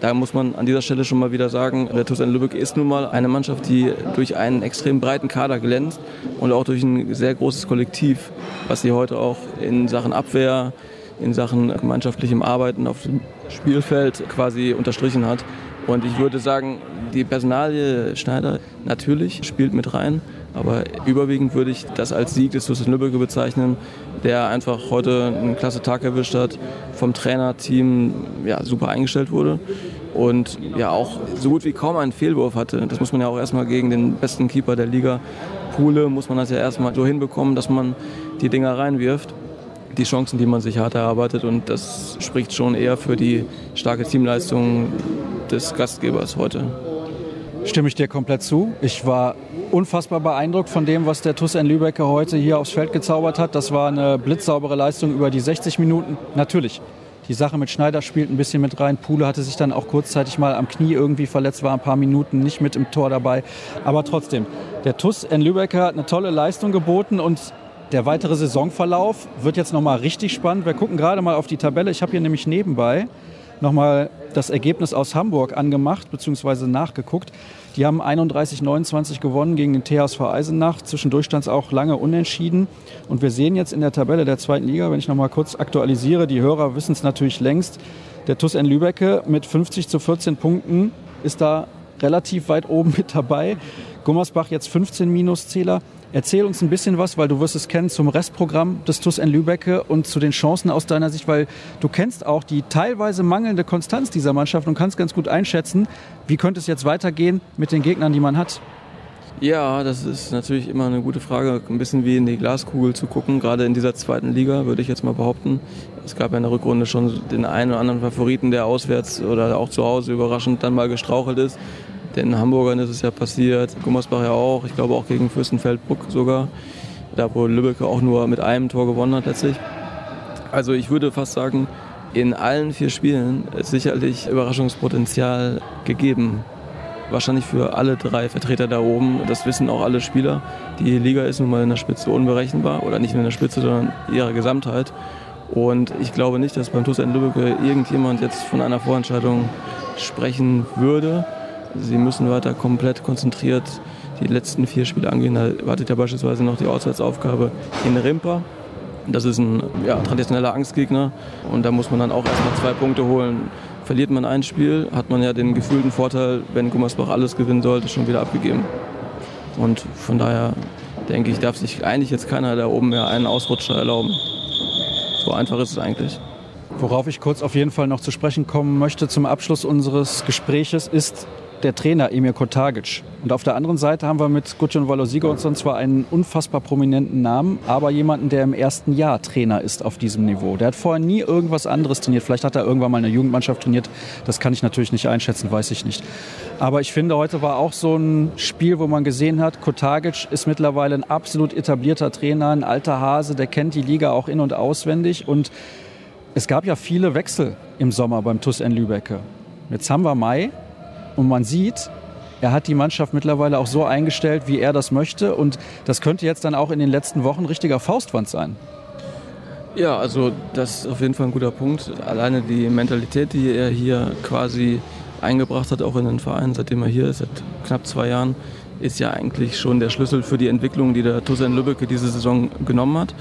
Da muss man an dieser Stelle schon mal wieder sagen, der TuS Lübeck ist nun mal eine Mannschaft, die durch einen extrem breiten Kader glänzt und auch durch ein sehr großes Kollektiv, was sie heute auch in Sachen Abwehr, in Sachen gemeinschaftlichem Arbeiten auf dem Spielfeld quasi unterstrichen hat. Und ich würde sagen, die Personalie Schneider natürlich spielt mit rein. Aber überwiegend würde ich das als Sieg des TuS Lübeck bezeichnen, der einfach heute einen klasse Tag erwischt hat, vom Trainerteam ja, super eingestellt wurde und ja auch so gut wie kaum einen Fehlwurf hatte. Das muss man ja auch erstmal gegen den besten Keeper der Liga, Pule, muss man das ja erstmal so hinbekommen, dass man die Dinger reinwirft. Die Chancen, die man sich hart erarbeitet und das spricht schon eher für die starke Teamleistung des Gastgebers heute. Stimme ich dir komplett zu. Ich war unfassbar beeindruckt von dem, was der TuS N Lübecker heute hier aufs Feld gezaubert hat. Das war eine blitzsaubere Leistung über die 60 Minuten. Natürlich, die Sache mit Schneider spielt ein bisschen mit rein. Pule hatte sich dann auch kurzzeitig mal am Knie irgendwie verletzt, war ein paar Minuten nicht mit im Tor dabei. Aber trotzdem, der TuS N Lübecker hat eine tolle Leistung geboten und der weitere Saisonverlauf wird jetzt nochmal richtig spannend. Wir gucken gerade mal auf die Tabelle. Ich habe hier nämlich nebenbei nochmal das Ergebnis aus Hamburg angemacht bzw. nachgeguckt. Die haben 31-29 gewonnen gegen den THSV Eisenach. Zwischendurch stand es auch lange unentschieden. Und wir sehen jetzt in der Tabelle der zweiten Liga, wenn ich noch mal kurz aktualisiere, die Hörer wissen es natürlich längst, der TuS N Lübecke mit 50 zu 14 Punkten ist da relativ weit oben mit dabei. Gummersbach jetzt 15 Minuszähler. Erzähl uns ein bisschen was, weil du wirst es kennen, zum Restprogramm des TuS N Lübecke und zu den Chancen aus deiner Sicht, weil du kennst auch die teilweise mangelnde Konstanz dieser Mannschaft und kannst ganz gut einschätzen, wie könnte es jetzt weitergehen mit den Gegnern, die man hat. Ja, das ist natürlich immer eine gute Frage, ein bisschen wie in die Glaskugel zu gucken, gerade in dieser zweiten Liga, würde ich jetzt mal behaupten. Es gab ja in der Rückrunde schon den einen oder anderen Favoriten, der auswärts oder auch zu Hause überraschend dann mal gestrauchelt ist. Den Hamburgern ist es ja passiert, Gummersbach ja auch, ich glaube auch gegen Fürstenfeldbruck sogar, da wo Lübeck auch nur mit einem Tor gewonnen hat letztlich. Also ich würde fast sagen, in allen vier Spielen ist sicherlich Überraschungspotenzial gegeben. Wahrscheinlich für alle drei Vertreter da oben. Das wissen auch alle Spieler. Die Liga ist nun mal in der Spitze unberechenbar. Oder nicht nur in der Spitze, sondern ihre Gesamtheit. Und ich glaube nicht, dass beim TuS Lübeck irgendjemand jetzt von einer Vorentscheidung sprechen würde. Sie müssen weiter komplett konzentriert die letzten vier Spiele angehen. Da wartet ja beispielsweise noch die Auswärtsaufgabe in Rimper. Das ist ein ja, traditioneller Angstgegner und da muss man dann auch erstmal zwei Punkte holen. Verliert man ein Spiel, hat man ja den gefühlten Vorteil, wenn Gummersbach alles gewinnen sollte, schon wieder abgegeben. Und von daher denke ich, darf sich eigentlich jetzt keiner da oben mehr einen Ausrutscher erlauben. So einfach ist es eigentlich. Worauf ich kurz auf jeden Fall noch zu sprechen kommen möchte zum Abschluss unseres Gespräches ist der Trainer Emir Kotagic. Und auf der anderen Seite haben wir mit Gudjon Valosigo zwar einen unfassbar prominenten Namen, aber jemanden, der im ersten Jahr Trainer ist auf diesem Niveau. Der hat vorher nie irgendwas anderes trainiert. Vielleicht hat er irgendwann mal eine Jugendmannschaft trainiert. Das kann ich natürlich nicht einschätzen, weiß ich nicht. Aber ich finde, heute war auch so ein Spiel, wo man gesehen hat, Kotagic ist mittlerweile ein absolut etablierter Trainer, ein alter Hase, der kennt die Liga auch in- und auswendig. Und es gab ja viele Wechsel im Sommer beim TuS N Lübecke. Jetzt haben wir Mai und man sieht, er hat die Mannschaft mittlerweile auch so eingestellt, wie er das möchte. Und das könnte jetzt dann auch in den letzten Wochen richtiger Faustwand sein. Ja, also das ist auf jeden Fall ein guter Punkt. Alleine die Mentalität, die er hier quasi eingebracht hat, auch in den Verein, seitdem er hier ist, seit knapp zwei Jahren, ist ja eigentlich schon der Schlüssel für die Entwicklung, die der Tussen Lübbecke diese Saison genommen hat.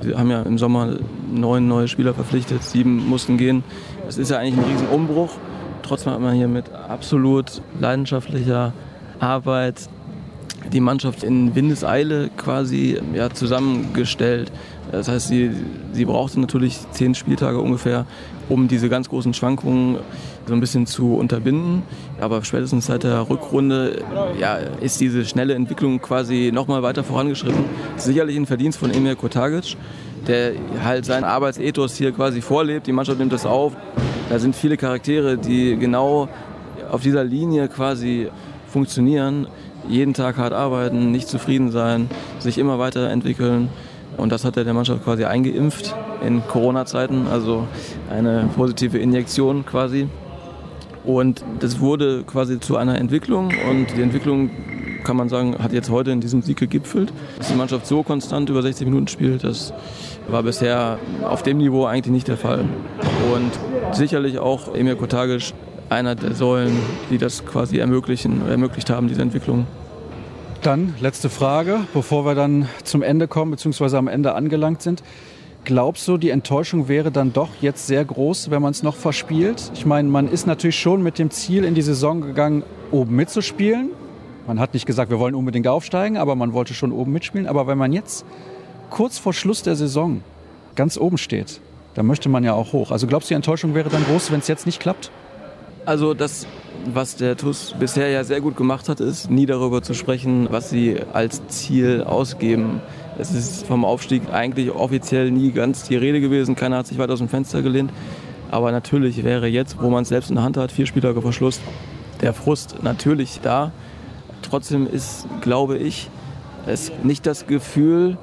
Wir haben ja im Sommer neun neue Spieler verpflichtet, sieben mussten gehen. Das ist ja eigentlich ein Riesenumbruch. Trotzdem hat man hier mit absolut leidenschaftlicher Arbeit die Mannschaft in Windeseile quasi ja, zusammengestellt. Das heißt, sie, sie brauchte natürlich zehn Spieltage ungefähr, um diese ganz großen Schwankungen so ein bisschen zu unterbinden. Aber spätestens seit der Rückrunde ja, ist diese schnelle Entwicklung quasi nochmal weiter vorangeschritten. Sicherlich ein Verdienst von Emir Kotagic, der halt seinen Arbeitsethos hier quasi vorlebt. Die Mannschaft nimmt das auf. Da sind viele Charaktere, die genau auf dieser Linie quasi funktionieren. Jeden Tag hart arbeiten, nicht zufrieden sein, sich immer weiterentwickeln. Und das hat er der Mannschaft quasi eingeimpft in Corona-Zeiten, also eine positive Injektion quasi. Und das wurde quasi zu einer Entwicklung und die Entwicklung kann man sagen, hat jetzt heute in diesem Sieg gegipfelt. Dass die Mannschaft so konstant über 60 Minuten spielt, das war bisher auf dem Niveau eigentlich nicht der Fall. Und sicherlich auch Emir Kotagic einer der Säulen, die das quasi ermöglichen, ermöglicht haben, diese Entwicklung. Dann letzte Frage, bevor wir dann zum Ende kommen, beziehungsweise am Ende angelangt sind. Glaubst du, die Enttäuschung wäre dann doch jetzt sehr groß, wenn man es noch verspielt? Ich meine, man ist natürlich schon mit dem Ziel in die Saison gegangen, oben mitzuspielen. Man hat nicht gesagt, wir wollen unbedingt aufsteigen, aber man wollte schon oben mitspielen. Aber wenn man jetzt kurz vor Schluss der Saison ganz oben steht, dann möchte man ja auch hoch. Also glaubst du, die Enttäuschung wäre dann groß, wenn es jetzt nicht klappt? Also das, was der TUS bisher ja sehr gut gemacht hat, ist nie darüber zu sprechen, was sie als Ziel ausgeben. Es ist vom Aufstieg eigentlich offiziell nie ganz die Rede gewesen. Keiner hat sich weit aus dem Fenster gelehnt. Aber natürlich wäre jetzt, wo man es selbst in der Hand hat, vier Spieltage vor Schluss, der Frust natürlich da. Trotzdem ist, glaube ich, es nicht das Gefühl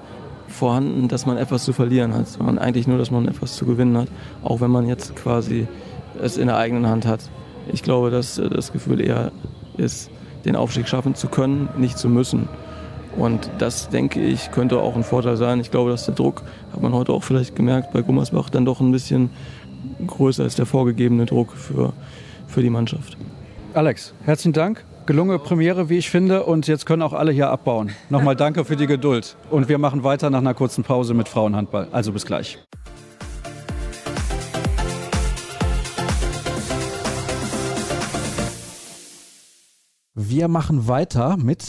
vorhanden, dass man etwas zu verlieren hat, sondern eigentlich nur, dass man etwas zu gewinnen hat, auch wenn man jetzt quasi es in der eigenen Hand hat. Ich glaube, dass äh, das Gefühl eher ist, den Aufstieg schaffen zu können, nicht zu müssen. Und das, denke ich, könnte auch ein Vorteil sein. Ich glaube, dass der Druck, hat man heute auch vielleicht gemerkt, bei Gummersbach dann doch ein bisschen größer ist, der vorgegebene Druck für, für die Mannschaft. Alex, herzlichen Dank. Gelungene Premiere, wie ich finde. Und jetzt können auch alle hier abbauen. Nochmal danke für die Geduld. Und wir machen weiter nach einer kurzen Pause mit Frauenhandball. Also bis gleich. Wir machen weiter mit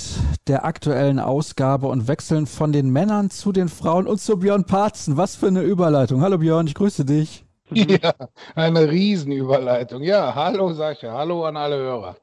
der aktuellen Ausgabe und wechseln von den Männern zu den Frauen und zu Björn Parzen. Was für eine Überleitung. Hallo Björn, ich grüße dich. Ja, eine Riesenüberleitung. Ja, hallo Sascha, hallo an alle Hörer.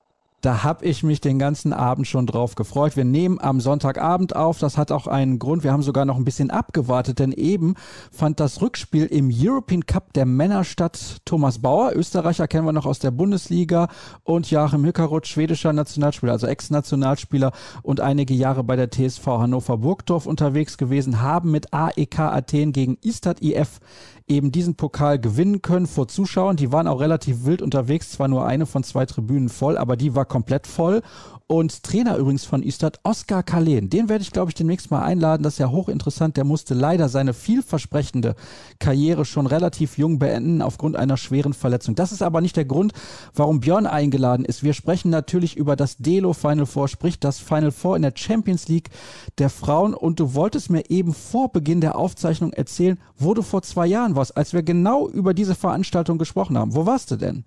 Da habe ich mich den ganzen Abend schon drauf gefreut. Wir nehmen am Sonntagabend auf. Das hat auch einen Grund. Wir haben sogar noch ein bisschen abgewartet, denn eben fand das Rückspiel im European Cup der Männer statt. Thomas Bauer, Österreicher, kennen wir noch aus der Bundesliga und Joachim Hilkeroth, schwedischer Nationalspieler, also Ex-Nationalspieler und einige Jahre bei der TSV Hannover Burgdorf unterwegs gewesen, haben mit AEK Athen gegen Istad IF eben diesen Pokal gewinnen können vor Zuschauern. Die waren auch relativ wild unterwegs, zwar nur eine von zwei Tribünen voll, aber die war komplett voll. Und Trainer übrigens von Istad, Oskar Kalen, den werde ich, glaube ich, demnächst mal einladen. Das ist ja hochinteressant. Der musste leider seine vielversprechende Karriere schon relativ jung beenden aufgrund einer schweren Verletzung. Das ist aber nicht der Grund, warum Björn eingeladen ist. Wir sprechen natürlich über das Delo Final Four, sprich das Final Four in der Champions League der Frauen. Und du wolltest mir eben vor Beginn der Aufzeichnung erzählen, wo du vor zwei Jahren warst, als wir genau über diese Veranstaltung gesprochen haben. Wo warst du denn?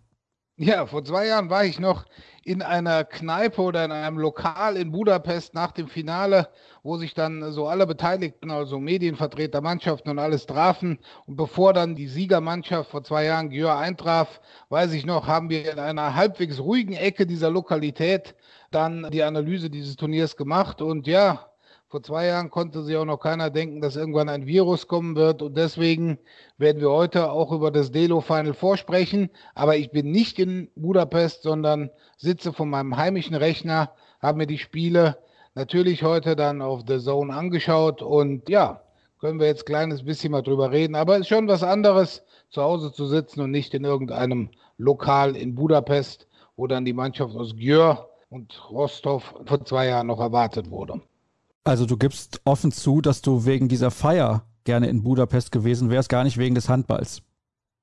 Ja, vor zwei Jahren war ich noch in einer Kneipe oder in einem Lokal in Budapest nach dem Finale, wo sich dann so alle Beteiligten, also Medienvertreter, Mannschaften und alles trafen. Und bevor dann die Siegermannschaft vor zwei Jahren Gjör eintraf, weiß ich noch, haben wir in einer halbwegs ruhigen Ecke dieser Lokalität dann die Analyse dieses Turniers gemacht. Und ja, vor zwei Jahren konnte sich auch noch keiner denken, dass irgendwann ein Virus kommen wird. Und deswegen werden wir heute auch über das Delo Final vorsprechen. Aber ich bin nicht in Budapest, sondern sitze von meinem heimischen Rechner, habe mir die Spiele natürlich heute dann auf The Zone angeschaut. Und ja, können wir jetzt ein kleines bisschen mal drüber reden. Aber es ist schon was anderes, zu Hause zu sitzen und nicht in irgendeinem Lokal in Budapest, wo dann die Mannschaft aus Gjör und Rostov vor zwei Jahren noch erwartet wurde. Also du gibst offen zu, dass du wegen dieser Feier gerne in Budapest gewesen wärst, gar nicht wegen des Handballs.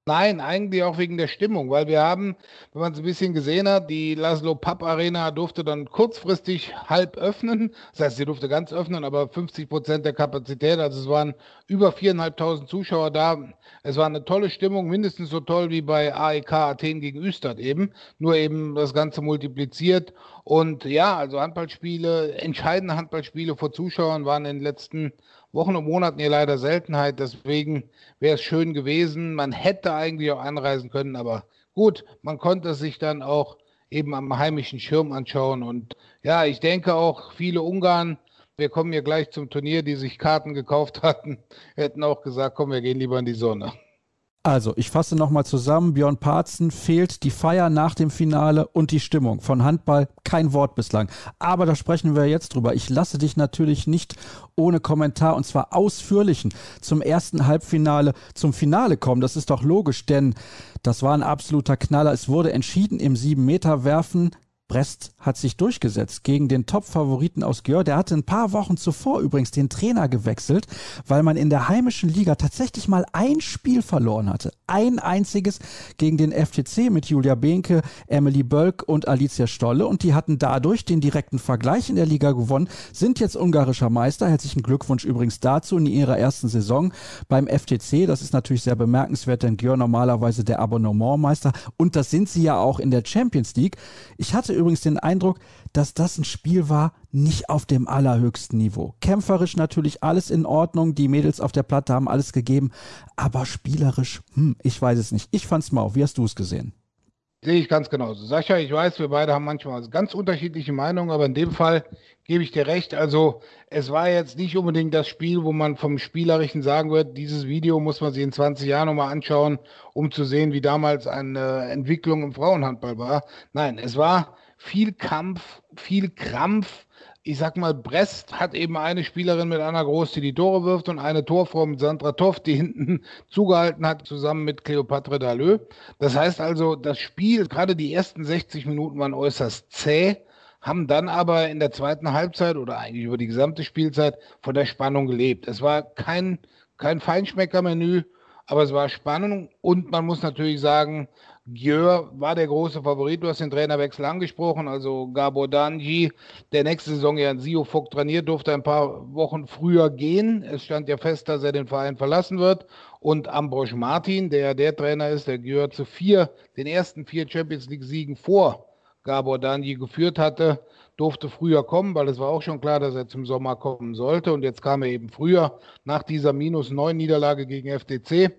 Nein, eigentlich auch wegen der Stimmung, weil wir haben, wenn man es ein bisschen gesehen hat, die Laszlo Papp Arena durfte dann kurzfristig halb öffnen. Das heißt, sie durfte ganz öffnen, aber 50 Prozent der Kapazität. Also es waren über viereinhalbtausend Zuschauer da. Es war eine tolle Stimmung, mindestens so toll wie bei AEK Athen gegen Östad eben. Nur eben das Ganze multipliziert. Und ja, also Handballspiele, entscheidende Handballspiele vor Zuschauern waren in den letzten Wochen und Monaten hier leider Seltenheit. Deswegen wäre es schön gewesen. Man hätte eigentlich auch anreisen können, aber gut, man konnte sich dann auch eben am heimischen Schirm anschauen. Und ja, ich denke auch viele Ungarn, wir kommen ja gleich zum Turnier, die sich Karten gekauft hatten, hätten auch gesagt, komm, wir gehen lieber in die Sonne. Also, ich fasse nochmal zusammen. Björn Parzen fehlt die Feier nach dem Finale und die Stimmung. Von Handball kein Wort bislang. Aber da sprechen wir jetzt drüber. Ich lasse dich natürlich nicht ohne Kommentar und zwar ausführlichen zum ersten Halbfinale, zum Finale kommen. Das ist doch logisch, denn das war ein absoluter Knaller. Es wurde entschieden im 7-Meter-Werfen. Brest hat sich durchgesetzt gegen den Top-Favoriten aus Györ. Der hatte ein paar Wochen zuvor übrigens den Trainer gewechselt, weil man in der heimischen Liga tatsächlich mal ein Spiel verloren hatte. Ein einziges gegen den FTC mit Julia Behnke, Emily Bölk und Alicia Stolle. Und die hatten dadurch den direkten Vergleich in der Liga gewonnen, sind jetzt ungarischer Meister. Herzlichen Glückwunsch übrigens dazu in ihrer ersten Saison beim FTC. Das ist natürlich sehr bemerkenswert, denn Györ normalerweise der Abonnementmeister. Und das sind sie ja auch in der Champions League. Ich hatte übrigens den Eindruck, dass das ein Spiel war, nicht auf dem allerhöchsten Niveau. Kämpferisch natürlich alles in Ordnung, die Mädels auf der Platte haben alles gegeben, aber spielerisch, hm, ich weiß es nicht. Ich fand's mau. Wie hast du es gesehen? Sehe ich ganz genauso. Sascha, ich weiß, wir beide haben manchmal ganz unterschiedliche Meinungen, aber in dem Fall gebe ich dir recht. Also es war jetzt nicht unbedingt das Spiel, wo man vom Spielerischen sagen wird, dieses Video muss man sich in 20 Jahren nochmal anschauen, um zu sehen, wie damals eine Entwicklung im Frauenhandball war. Nein, es war viel Kampf, viel Krampf. Ich sag mal, Brest hat eben eine Spielerin mit Anna Groß, die die Tore wirft und eine Torfrau mit Sandra Toff, die hinten zugehalten hat, zusammen mit Cleopatra Dalö. Das heißt also, das Spiel, gerade die ersten 60 Minuten waren äußerst zäh, haben dann aber in der zweiten Halbzeit oder eigentlich über die gesamte Spielzeit von der Spannung gelebt. Es war kein, kein Feinschmeckermenü, aber es war Spannung und man muss natürlich sagen, Gjör war der große Favorit. Du hast den Trainerwechsel angesprochen. Also Gabor Danji, der nächste Saison ja in Sio Fock trainiert, durfte ein paar Wochen früher gehen. Es stand ja fest, dass er den Verein verlassen wird. Und Ambrosch Martin, der der Trainer ist, der gehört zu vier, den ersten vier Champions League-Siegen vor Gabor Danji geführt hatte, durfte früher kommen, weil es war auch schon klar, dass er zum Sommer kommen sollte. Und jetzt kam er eben früher nach dieser minus neun Niederlage gegen FTC.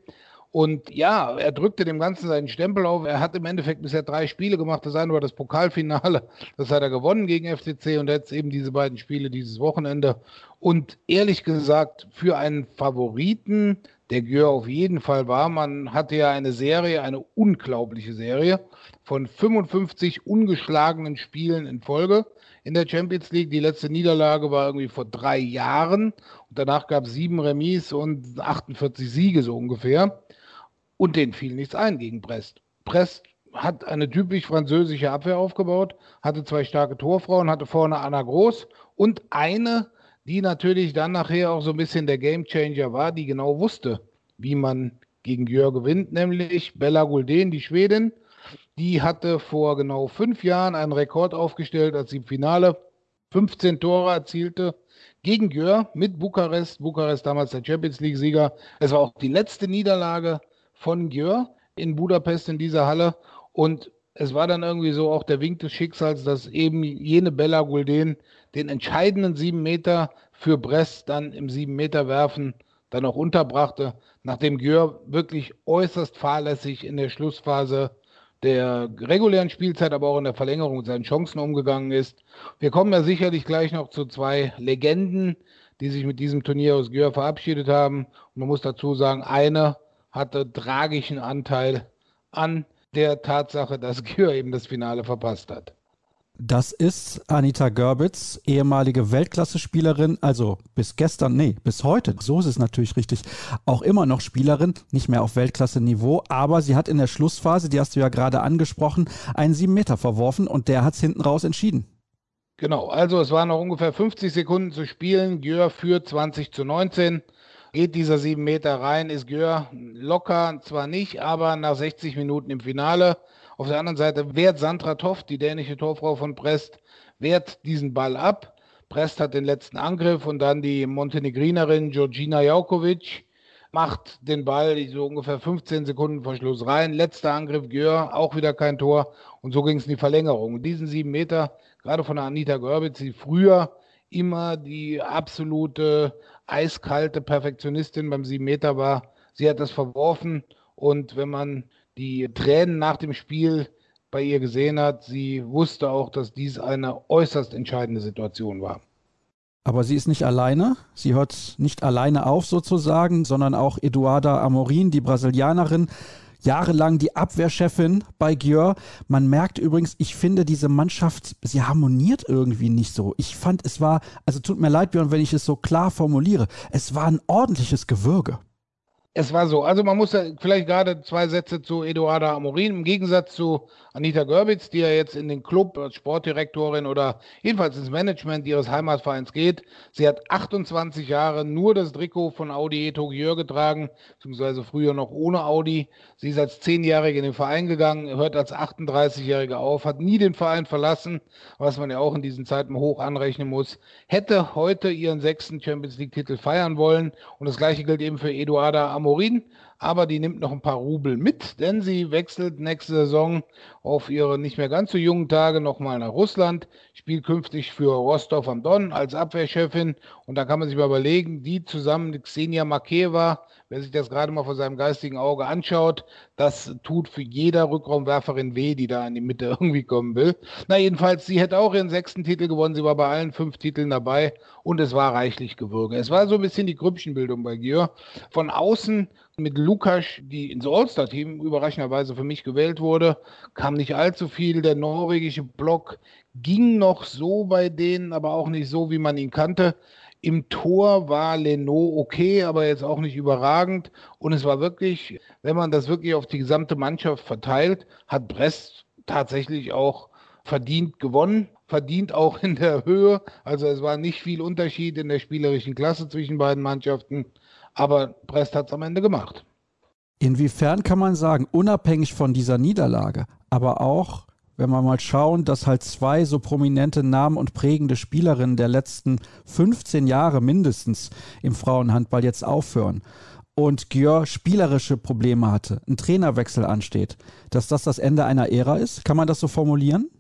Und ja, er drückte dem Ganzen seinen Stempel auf. Er hat im Endeffekt bisher drei Spiele gemacht. Das eine war das Pokalfinale. Das hat er gewonnen gegen FCC und jetzt eben diese beiden Spiele dieses Wochenende. Und ehrlich gesagt, für einen Favoriten, der Gör auf jeden Fall war, man hatte ja eine Serie, eine unglaubliche Serie von 55 ungeschlagenen Spielen in Folge in der Champions League. Die letzte Niederlage war irgendwie vor drei Jahren und danach gab es sieben Remis und 48 Siege so ungefähr. Und denen fiel nichts ein gegen Brest. Brest hat eine typisch französische Abwehr aufgebaut, hatte zwei starke Torfrauen, hatte vorne Anna Groß und eine, die natürlich dann nachher auch so ein bisschen der Gamechanger war, die genau wusste, wie man gegen Jörg gewinnt, nämlich Bella Gulden, die Schwedin. Die hatte vor genau fünf Jahren einen Rekord aufgestellt, als sie im Finale 15 Tore erzielte gegen Jör mit Bukarest. Bukarest damals der Champions League-Sieger. Es war auch die letzte Niederlage von Gjör in Budapest in dieser Halle. Und es war dann irgendwie so auch der Wink des Schicksals, dass eben jene Bella Gulden den entscheidenden sieben Meter für Brest dann im sieben Meter werfen dann auch unterbrachte, nachdem Gjör wirklich äußerst fahrlässig in der Schlussphase der regulären Spielzeit, aber auch in der Verlängerung mit seinen Chancen umgegangen ist. Wir kommen ja sicherlich gleich noch zu zwei Legenden, die sich mit diesem Turnier aus Gjör verabschiedet haben. Und man muss dazu sagen, eine hatte tragischen Anteil an der Tatsache, dass Gür eben das Finale verpasst hat. Das ist Anita Görbitz, ehemalige Weltklasse-Spielerin, also bis gestern, nee, bis heute, so ist es natürlich richtig, auch immer noch Spielerin, nicht mehr auf Weltklasse-Niveau, aber sie hat in der Schlussphase, die hast du ja gerade angesprochen, einen 7 Meter verworfen und der hat es hinten raus entschieden. Genau, also es waren noch ungefähr 50 Sekunden zu spielen, Gür führt 20 zu 19 geht dieser sieben Meter rein, ist Gör locker, zwar nicht, aber nach 60 Minuten im Finale. Auf der anderen Seite wehrt Sandra Toff, die dänische Torfrau von Brest, wehrt diesen Ball ab. Brest hat den letzten Angriff und dann die Montenegrinerin Georgina Jaukovic macht den Ball so ungefähr 15 Sekunden vor Schluss rein. Letzter Angriff, Gör, auch wieder kein Tor. Und so ging es in die Verlängerung. Diesen sieben Meter, gerade von der Anita Görbitz, die früher immer die absolute eiskalte Perfektionistin beim 7 Meter war. Sie hat das verworfen und wenn man die Tränen nach dem Spiel bei ihr gesehen hat, sie wusste auch, dass dies eine äußerst entscheidende Situation war. Aber sie ist nicht alleine. Sie hört nicht alleine auf sozusagen, sondern auch Eduarda Amorin, die Brasilianerin, jahrelang die Abwehrchefin bei Gjör. Man merkt übrigens, ich finde diese Mannschaft, sie harmoniert irgendwie nicht so. Ich fand, es war, also tut mir leid, Björn, wenn ich es so klar formuliere, es war ein ordentliches Gewürge. Es war so. Also man muss ja vielleicht gerade zwei Sätze zu Eduarda Amorin. Im Gegensatz zu Anita Görbitz, die ja jetzt in den Club als Sportdirektorin oder jedenfalls ins Management ihres Heimatvereins geht. Sie hat 28 Jahre nur das Trikot von Audi Eto Gieur getragen, beziehungsweise früher noch ohne Audi. Sie ist als Zehnjährige in den Verein gegangen, hört als 38-Jährige auf, hat nie den Verein verlassen, was man ja auch in diesen Zeiten hoch anrechnen muss. Hätte heute ihren sechsten Champions League-Titel feiern wollen. Und das gleiche gilt eben für Eduarda. Amorin, aber die nimmt noch ein paar Rubel mit, denn sie wechselt nächste Saison auf ihre nicht mehr ganz so jungen Tage nochmal nach Russland, spielt künftig für Rostov am Don als Abwehrchefin und da kann man sich mal überlegen, die zusammen mit Xenia Makeva, wer sich das gerade mal vor seinem geistigen Auge anschaut, das tut für jeder Rückraumwerferin weh, die da in die Mitte irgendwie kommen will. Na jedenfalls, sie hätte auch ihren sechsten Titel gewonnen, sie war bei allen fünf Titeln dabei und es war reichlich Gewürge. Es war so ein bisschen die Grüppchenbildung bei Gier. Von außen mit Lukas, die ins All-Star-Team überraschenderweise für mich gewählt wurde, kam nicht allzu viel. Der norwegische Block ging noch so bei denen, aber auch nicht so, wie man ihn kannte. Im Tor war Leno okay, aber jetzt auch nicht überragend. Und es war wirklich, wenn man das wirklich auf die gesamte Mannschaft verteilt, hat Brest tatsächlich auch verdient gewonnen verdient auch in der Höhe. Also es war nicht viel Unterschied in der spielerischen Klasse zwischen beiden Mannschaften, aber Brest hat es am Ende gemacht. Inwiefern kann man sagen, unabhängig von dieser Niederlage, aber auch, wenn wir mal schauen, dass halt zwei so prominente Namen und prägende Spielerinnen der letzten 15 Jahre mindestens im Frauenhandball jetzt aufhören und Gior spielerische Probleme hatte, ein Trainerwechsel ansteht, dass das das Ende einer Ära ist? Kann man das so formulieren?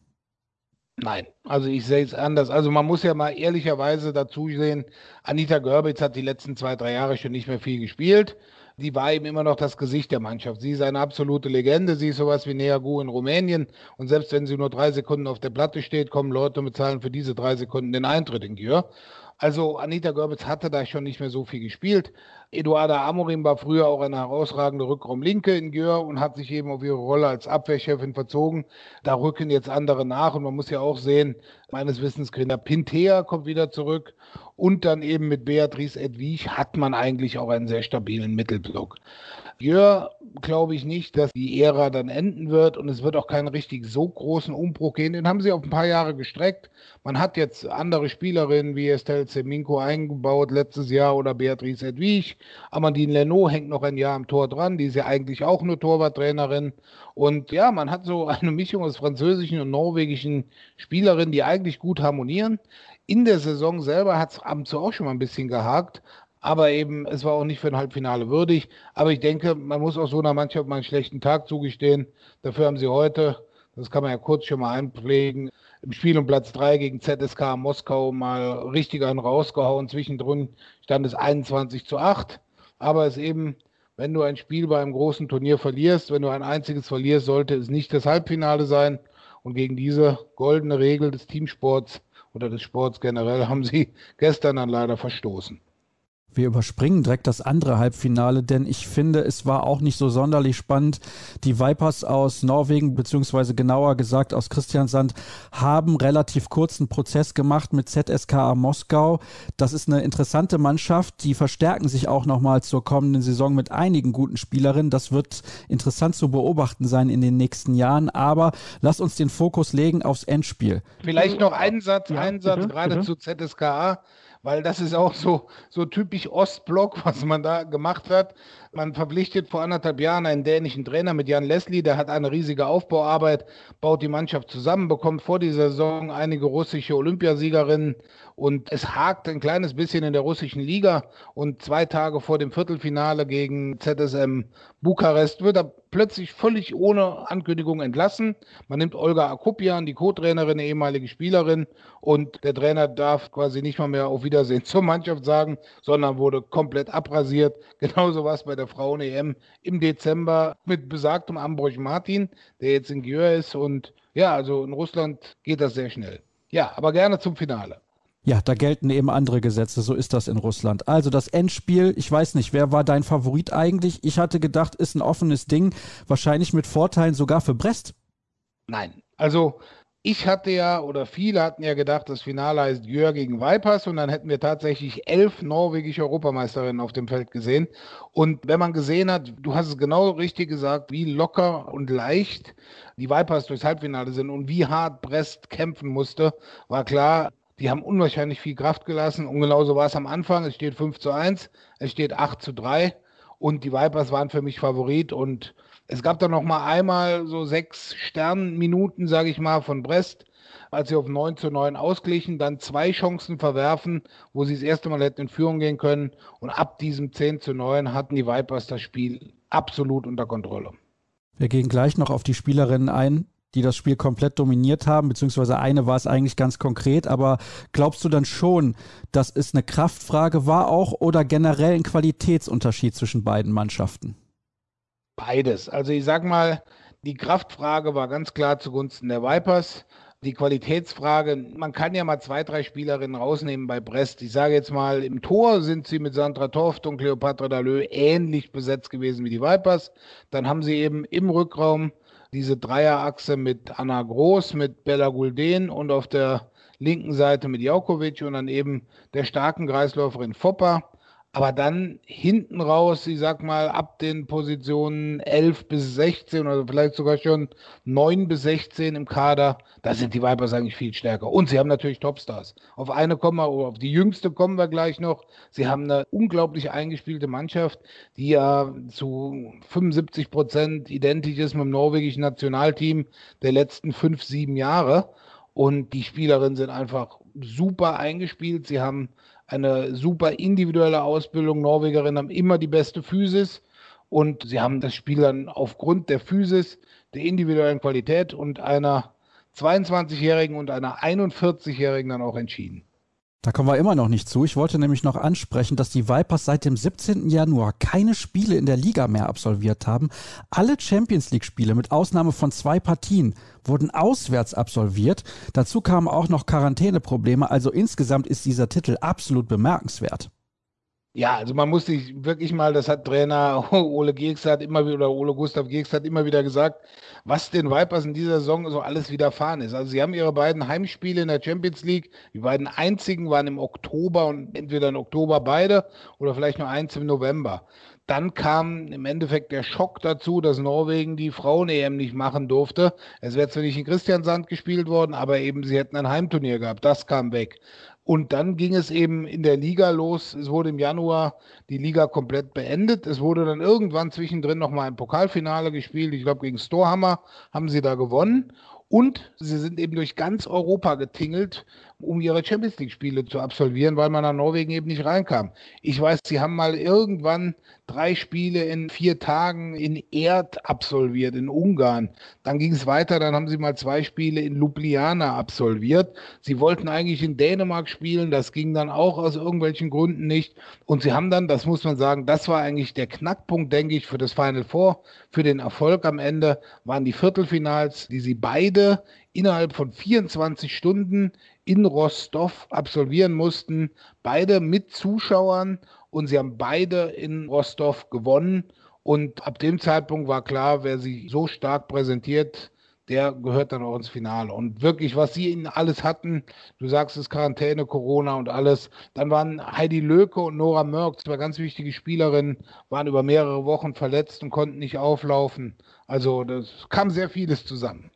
Nein, also ich sehe es anders. Also man muss ja mal ehrlicherweise dazu sehen, Anita Görbitz hat die letzten zwei, drei Jahre schon nicht mehr viel gespielt. Die war eben immer noch das Gesicht der Mannschaft. Sie ist eine absolute Legende. Sie ist sowas wie Neagu in Rumänien. Und selbst wenn sie nur drei Sekunden auf der Platte steht, kommen Leute und bezahlen für diese drei Sekunden den Eintritt in Gür. Also Anita Görbitz hatte da schon nicht mehr so viel gespielt. Eduarda Amorim war früher auch eine herausragende Rückraumlinke in Gür und hat sich eben auf ihre Rolle als Abwehrchefin verzogen. Da rücken jetzt andere nach und man muss ja auch sehen, meines Wissens Kinder Pintea kommt wieder zurück und dann eben mit Beatrice Edwige hat man eigentlich auch einen sehr stabilen Mittelblock. Jör glaube ich nicht, dass die Ära dann enden wird und es wird auch keinen richtig so großen Umbruch gehen. Den haben sie auf ein paar Jahre gestreckt. Man hat jetzt andere Spielerinnen wie Estelle Zeminko eingebaut letztes Jahr oder Beatrice Edwige. Amandine Leno hängt noch ein Jahr am Tor dran. Die ist ja eigentlich auch nur Torwarttrainerin. Und ja, man hat so eine Mischung aus französischen und norwegischen Spielerinnen, die eigentlich gut harmonieren. In der Saison selber hat es ab und zu auch schon mal ein bisschen gehakt, aber eben, es war auch nicht für ein Halbfinale würdig. Aber ich denke, man muss auch so einer Mannschaft mal einen schlechten Tag zugestehen. Dafür haben sie heute, das kann man ja kurz schon mal einpflegen, im Spiel um Platz 3 gegen ZSK Moskau mal richtig einen rausgehauen. Zwischendrin stand es 21 zu 8. Aber es eben, wenn du ein Spiel bei einem großen Turnier verlierst, wenn du ein einziges verlierst, sollte es nicht das Halbfinale sein. Und gegen diese goldene Regel des Teamsports oder des Sports generell haben sie gestern dann leider verstoßen. Wir überspringen direkt das andere Halbfinale, denn ich finde, es war auch nicht so sonderlich spannend. Die Vipers aus Norwegen, beziehungsweise genauer gesagt aus Christiansand, haben relativ kurzen Prozess gemacht mit ZSKA Moskau. Das ist eine interessante Mannschaft. Die verstärken sich auch nochmal zur kommenden Saison mit einigen guten Spielerinnen. Das wird interessant zu beobachten sein in den nächsten Jahren. Aber lasst uns den Fokus legen aufs Endspiel. Vielleicht noch einen Satz, ja, einen Satz bitte, gerade bitte. zu ZSKA weil das ist auch so, so typisch Ostblock, was man da gemacht hat. Man verpflichtet vor anderthalb Jahren einen dänischen Trainer mit Jan Leslie, der hat eine riesige Aufbauarbeit, baut die Mannschaft zusammen, bekommt vor dieser Saison einige russische Olympiasiegerinnen und es hakt ein kleines bisschen in der russischen Liga und zwei Tage vor dem Viertelfinale gegen ZSM Bukarest wird er plötzlich völlig ohne Ankündigung entlassen. Man nimmt Olga Akupian, die Co-Trainerin, ehemalige Spielerin und der Trainer darf quasi nicht mal mehr auf Wiedersehen zur Mannschaft sagen, sondern wurde komplett abrasiert. Genauso war es bei der Frauen-EM im Dezember mit besagtem Ambrosch Martin, der jetzt in Gjör ist und ja, also in Russland geht das sehr schnell. Ja, aber gerne zum Finale. Ja, da gelten eben andere Gesetze, so ist das in Russland. Also das Endspiel, ich weiß nicht, wer war dein Favorit eigentlich? Ich hatte gedacht, ist ein offenes Ding, wahrscheinlich mit Vorteilen sogar für Brest. Nein, also Ich hatte ja, oder viele hatten ja gedacht, das Finale heißt Jör gegen Vipers und dann hätten wir tatsächlich elf norwegische Europameisterinnen auf dem Feld gesehen. Und wenn man gesehen hat, du hast es genau richtig gesagt, wie locker und leicht die Vipers durchs Halbfinale sind und wie hart Brest kämpfen musste, war klar, die haben unwahrscheinlich viel Kraft gelassen und genauso war es am Anfang. Es steht 5 zu 1, es steht 8 zu 3 und die Vipers waren für mich Favorit und es gab dann noch mal einmal so sechs Sternminuten, sage ich mal, von Brest, als sie auf 9 zu 9 ausglichen, dann zwei Chancen verwerfen, wo sie das erste Mal hätten in Führung gehen können. Und ab diesem 10 zu 9 hatten die Vipers das Spiel absolut unter Kontrolle. Wir gehen gleich noch auf die Spielerinnen ein, die das Spiel komplett dominiert haben, beziehungsweise eine war es eigentlich ganz konkret, aber glaubst du dann schon, dass es eine Kraftfrage war auch oder generell ein Qualitätsunterschied zwischen beiden Mannschaften? Beides. Also ich sag mal, die Kraftfrage war ganz klar zugunsten der Vipers. Die Qualitätsfrage, man kann ja mal zwei, drei Spielerinnen rausnehmen bei Brest. Ich sage jetzt mal, im Tor sind sie mit Sandra Toft und Cleopatra Dalö ähnlich besetzt gewesen wie die Vipers. Dann haben sie eben im Rückraum diese Dreierachse mit Anna Groß, mit Bella Gulden und auf der linken Seite mit Jaukovic und dann eben der starken Kreisläuferin Foppa. Aber dann hinten raus, ich sag mal, ab den Positionen 11 bis 16 oder vielleicht sogar schon 9 bis 16 im Kader, da sind die Vipers eigentlich viel stärker. Und sie haben natürlich Topstars. Auf eine kommen wir, auf die jüngste kommen wir gleich noch. Sie haben eine unglaublich eingespielte Mannschaft, die ja zu 75 Prozent identisch ist mit dem norwegischen Nationalteam der letzten fünf, sieben Jahre. Und die Spielerinnen sind einfach super eingespielt. Sie haben eine super individuelle Ausbildung. Norwegerinnen haben immer die beste Physis und sie haben das Spiel dann aufgrund der Physis, der individuellen Qualität und einer 22-Jährigen und einer 41-Jährigen dann auch entschieden. Da kommen wir immer noch nicht zu. Ich wollte nämlich noch ansprechen, dass die Vipers seit dem 17. Januar keine Spiele in der Liga mehr absolviert haben. Alle Champions League-Spiele mit Ausnahme von zwei Partien wurden auswärts absolviert. Dazu kamen auch noch Quarantäneprobleme. Also insgesamt ist dieser Titel absolut bemerkenswert. Ja, also man muss sich wirklich mal, das hat Trainer Ole Geeks hat immer wieder, Ole Gustav Geeks hat immer wieder gesagt, was den Vipers in dieser Saison so alles widerfahren ist. Also sie haben ihre beiden Heimspiele in der Champions League, die beiden einzigen waren im Oktober und entweder im Oktober beide oder vielleicht nur eins im November. Dann kam im Endeffekt der Schock dazu, dass Norwegen die Frauen-EM nicht machen durfte. Es wäre zwar nicht in Christiansand gespielt worden, aber eben sie hätten ein Heimturnier gehabt. Das kam weg. Und dann ging es eben in der Liga los. Es wurde im Januar die Liga komplett beendet. Es wurde dann irgendwann zwischendrin nochmal ein Pokalfinale gespielt. Ich glaube, gegen Storhammer haben sie da gewonnen. Und sie sind eben durch ganz Europa getingelt, um ihre Champions League-Spiele zu absolvieren, weil man nach Norwegen eben nicht reinkam. Ich weiß, sie haben mal irgendwann drei Spiele in vier Tagen in Erd absolviert, in Ungarn. Dann ging es weiter, dann haben sie mal zwei Spiele in Ljubljana absolviert. Sie wollten eigentlich in Dänemark spielen, das ging dann auch aus irgendwelchen Gründen nicht. Und sie haben dann, das muss man sagen, das war eigentlich der Knackpunkt, denke ich, für das Final Four, für den Erfolg am Ende, waren die Viertelfinals, die sie beide innerhalb von 24 Stunden in Rostov absolvieren mussten. Beide mit Zuschauern und sie haben beide in Rostov gewonnen. Und ab dem Zeitpunkt war klar, wer sich so stark präsentiert, der gehört dann auch ins Finale. Und wirklich, was sie ihnen alles hatten, du sagst es, Quarantäne, Corona und alles, dann waren Heidi Löke und Nora Mörk, zwei ganz wichtige Spielerinnen, waren über mehrere Wochen verletzt und konnten nicht auflaufen. Also das kam sehr vieles zusammen.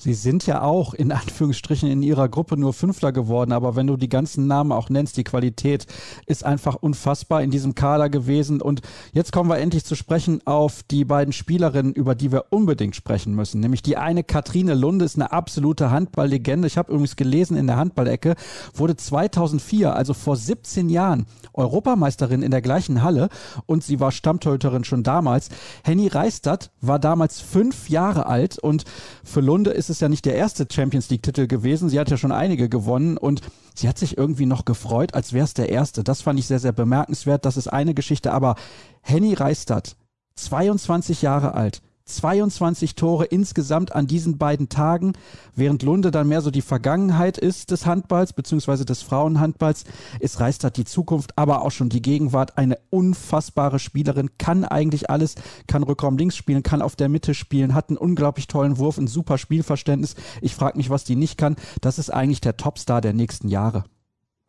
Sie sind ja auch in Anführungsstrichen in ihrer Gruppe nur Fünfter geworden, aber wenn du die ganzen Namen auch nennst, die Qualität ist einfach unfassbar in diesem Kader gewesen. Und jetzt kommen wir endlich zu sprechen auf die beiden Spielerinnen, über die wir unbedingt sprechen müssen. Nämlich die eine Katrine Lunde ist eine absolute Handballlegende. Ich habe übrigens gelesen in der Handballecke, wurde 2004, also vor 17 Jahren, Europameisterin in der gleichen Halle und sie war Stammtorhüterin schon damals. Henny Reistadt war damals fünf Jahre alt und für Lunde ist es ja nicht der erste Champions League-Titel gewesen. Sie hat ja schon einige gewonnen und sie hat sich irgendwie noch gefreut, als wäre es der erste. Das fand ich sehr, sehr bemerkenswert. Das ist eine Geschichte, aber Henny Reistadt, 22 Jahre alt, 22 Tore insgesamt an diesen beiden Tagen, während Lunde dann mehr so die Vergangenheit ist des Handballs beziehungsweise des Frauenhandballs, ist Reistad die Zukunft, aber auch schon die Gegenwart. Eine unfassbare Spielerin, kann eigentlich alles, kann Rückraum links spielen, kann auf der Mitte spielen, hat einen unglaublich tollen Wurf, ein super Spielverständnis. Ich frage mich, was die nicht kann. Das ist eigentlich der Topstar der nächsten Jahre.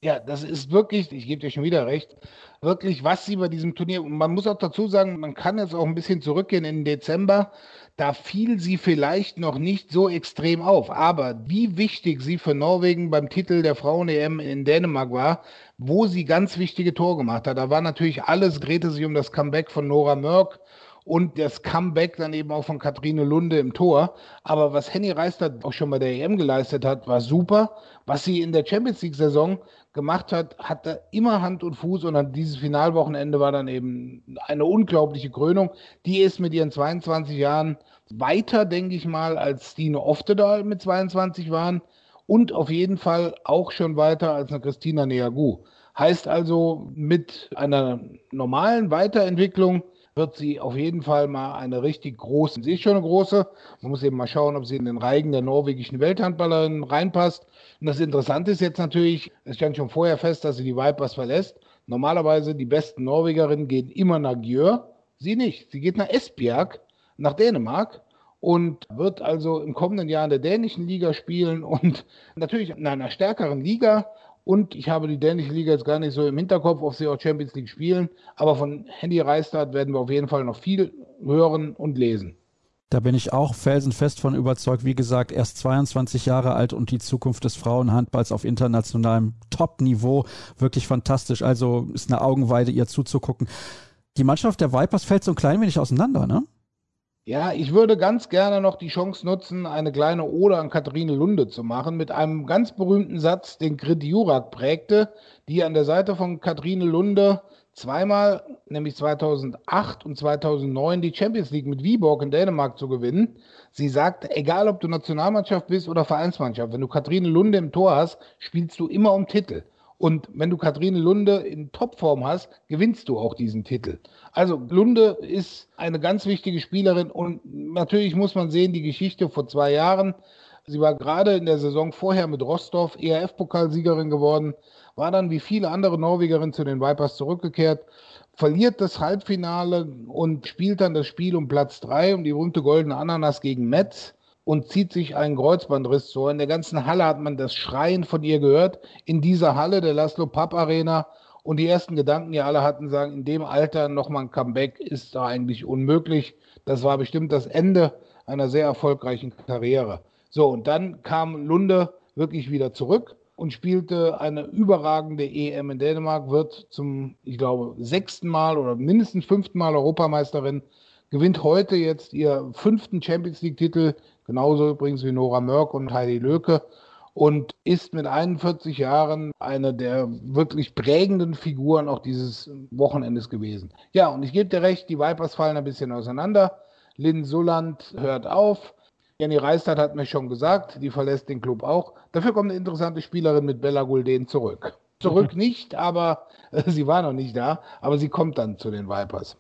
Ja, das ist wirklich, ich gebe dir schon wieder recht, wirklich, was sie bei diesem Turnier, und man muss auch dazu sagen, man kann jetzt auch ein bisschen zurückgehen in Dezember, da fiel sie vielleicht noch nicht so extrem auf. Aber wie wichtig sie für Norwegen beim Titel der Frauen-EM in Dänemark war, wo sie ganz wichtige Tore gemacht hat, da war natürlich alles, drehte sich um das Comeback von Nora Mörk und das Comeback dann eben auch von Kathrine Lunde im Tor. Aber was Henny Reister auch schon bei der EM geleistet hat, war super. Was sie in der Champions League-Saison gemacht hat, hatte immer Hand und Fuß und an dieses Finalwochenende war dann eben eine unglaubliche Krönung. Die ist mit ihren 22 Jahren weiter, denke ich mal, als Stine Oftedal mit 22 waren und auf jeden Fall auch schon weiter als eine Christina Neagu. Heißt also, mit einer normalen Weiterentwicklung wird sie auf jeden Fall mal eine richtig große, sie ist schon eine große, man muss eben mal schauen, ob sie in den Reigen der norwegischen Welthandballerin reinpasst. Und das Interessante ist jetzt natürlich, es stand schon vorher fest, dass sie die Vipers verlässt. Normalerweise die besten Norwegerinnen gehen immer nach Gjør, sie nicht. Sie geht nach Esbjerg, nach Dänemark und wird also im kommenden Jahr in der dänischen Liga spielen und natürlich in einer stärkeren Liga und ich habe die dänische Liga jetzt gar nicht so im Hinterkopf, ob sie auch Champions League spielen. Aber von Handy Reistad werden wir auf jeden Fall noch viel hören und lesen. Da bin ich auch felsenfest von überzeugt. Wie gesagt, erst 22 Jahre alt und die Zukunft des Frauenhandballs auf internationalem Top-Niveau. Wirklich fantastisch. Also ist eine Augenweide, ihr zuzugucken. Die Mannschaft der Vipers fällt so ein klein wenig auseinander, ne? Ja, ich würde ganz gerne noch die Chance nutzen, eine kleine Ode an Katharine Lunde zu machen, mit einem ganz berühmten Satz, den Grit Jurak prägte, die an der Seite von Katharine Lunde zweimal, nämlich 2008 und 2009, die Champions League mit Viborg in Dänemark zu gewinnen. Sie sagt, egal ob du Nationalmannschaft bist oder Vereinsmannschaft, wenn du Katharine Lunde im Tor hast, spielst du immer um Titel. Und wenn du Katharine Lunde in Topform hast, gewinnst du auch diesen Titel. Also Lunde ist eine ganz wichtige Spielerin und natürlich muss man sehen, die Geschichte vor zwei Jahren. Sie war gerade in der Saison vorher mit Rostov ERF-Pokalsiegerin geworden, war dann wie viele andere Norwegerinnen zu den Vipers zurückgekehrt, verliert das Halbfinale und spielt dann das Spiel um Platz drei um die berühmte goldene Ananas gegen Metz und zieht sich einen Kreuzbandriss zu. In der ganzen Halle hat man das Schreien von ihr gehört. In dieser Halle, der Laszlo Papp Arena. Und die ersten Gedanken, die alle hatten, sagen, in dem Alter nochmal ein Comeback ist da eigentlich unmöglich. Das war bestimmt das Ende einer sehr erfolgreichen Karriere. So, und dann kam Lunde wirklich wieder zurück und spielte eine überragende EM in Dänemark, wird zum, ich glaube, sechsten Mal oder mindestens fünften Mal Europameisterin, gewinnt heute jetzt ihr fünften Champions League-Titel, genauso übrigens wie Nora Mörk und Heidi Löke und ist mit 41 Jahren eine der wirklich prägenden Figuren auch dieses Wochenendes gewesen. Ja, und ich gebe dir recht, die Vipers fallen ein bisschen auseinander. Lynn Sulland hört auf. Jenny Reistad hat mir schon gesagt, die verlässt den Club auch. Dafür kommt eine interessante Spielerin mit Bella Gulden zurück. Zurück nicht, aber äh, sie war noch nicht da, aber sie kommt dann zu den Vipers.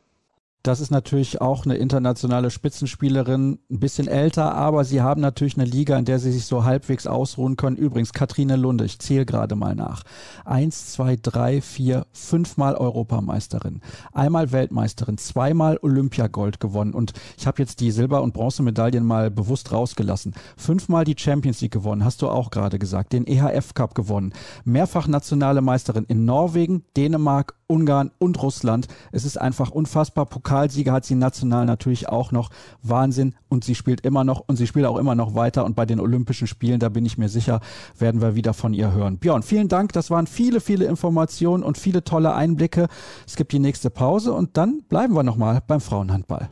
Das ist natürlich auch eine internationale Spitzenspielerin, ein bisschen älter, aber sie haben natürlich eine Liga, in der sie sich so halbwegs ausruhen können. Übrigens, Katrine Lunde, ich zähle gerade mal nach. Eins, zwei, drei, vier, fünfmal Europameisterin, einmal Weltmeisterin, zweimal Olympiagold gewonnen und ich habe jetzt die Silber- und Bronzemedaillen mal bewusst rausgelassen. Fünfmal die Champions League gewonnen, hast du auch gerade gesagt, den EHF Cup gewonnen, mehrfach nationale Meisterin in Norwegen, Dänemark Ungarn und Russland. Es ist einfach unfassbar. Pokalsieger hat sie national natürlich auch noch. Wahnsinn. Und sie spielt immer noch und sie spielt auch immer noch weiter. Und bei den Olympischen Spielen, da bin ich mir sicher, werden wir wieder von ihr hören. Björn, vielen Dank. Das waren viele, viele Informationen und viele tolle Einblicke. Es gibt die nächste Pause und dann bleiben wir nochmal beim Frauenhandball.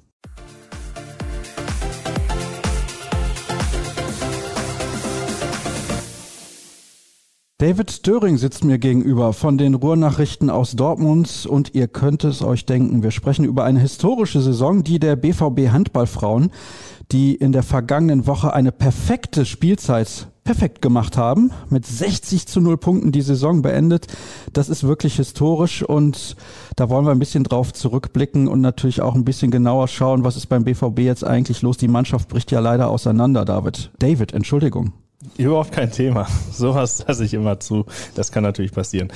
David Döring sitzt mir gegenüber von den Ruhrnachrichten aus Dortmund und ihr könnt es euch denken, wir sprechen über eine historische Saison, die der BVB Handballfrauen, die in der vergangenen Woche eine perfekte Spielzeit perfekt gemacht haben, mit 60 zu 0 Punkten die Saison beendet. Das ist wirklich historisch und da wollen wir ein bisschen drauf zurückblicken und natürlich auch ein bisschen genauer schauen, was ist beim BVB jetzt eigentlich los. Die Mannschaft bricht ja leider auseinander, David. David, Entschuldigung. Überhaupt kein Thema. Sowas lasse ich immer zu. Das kann natürlich passieren.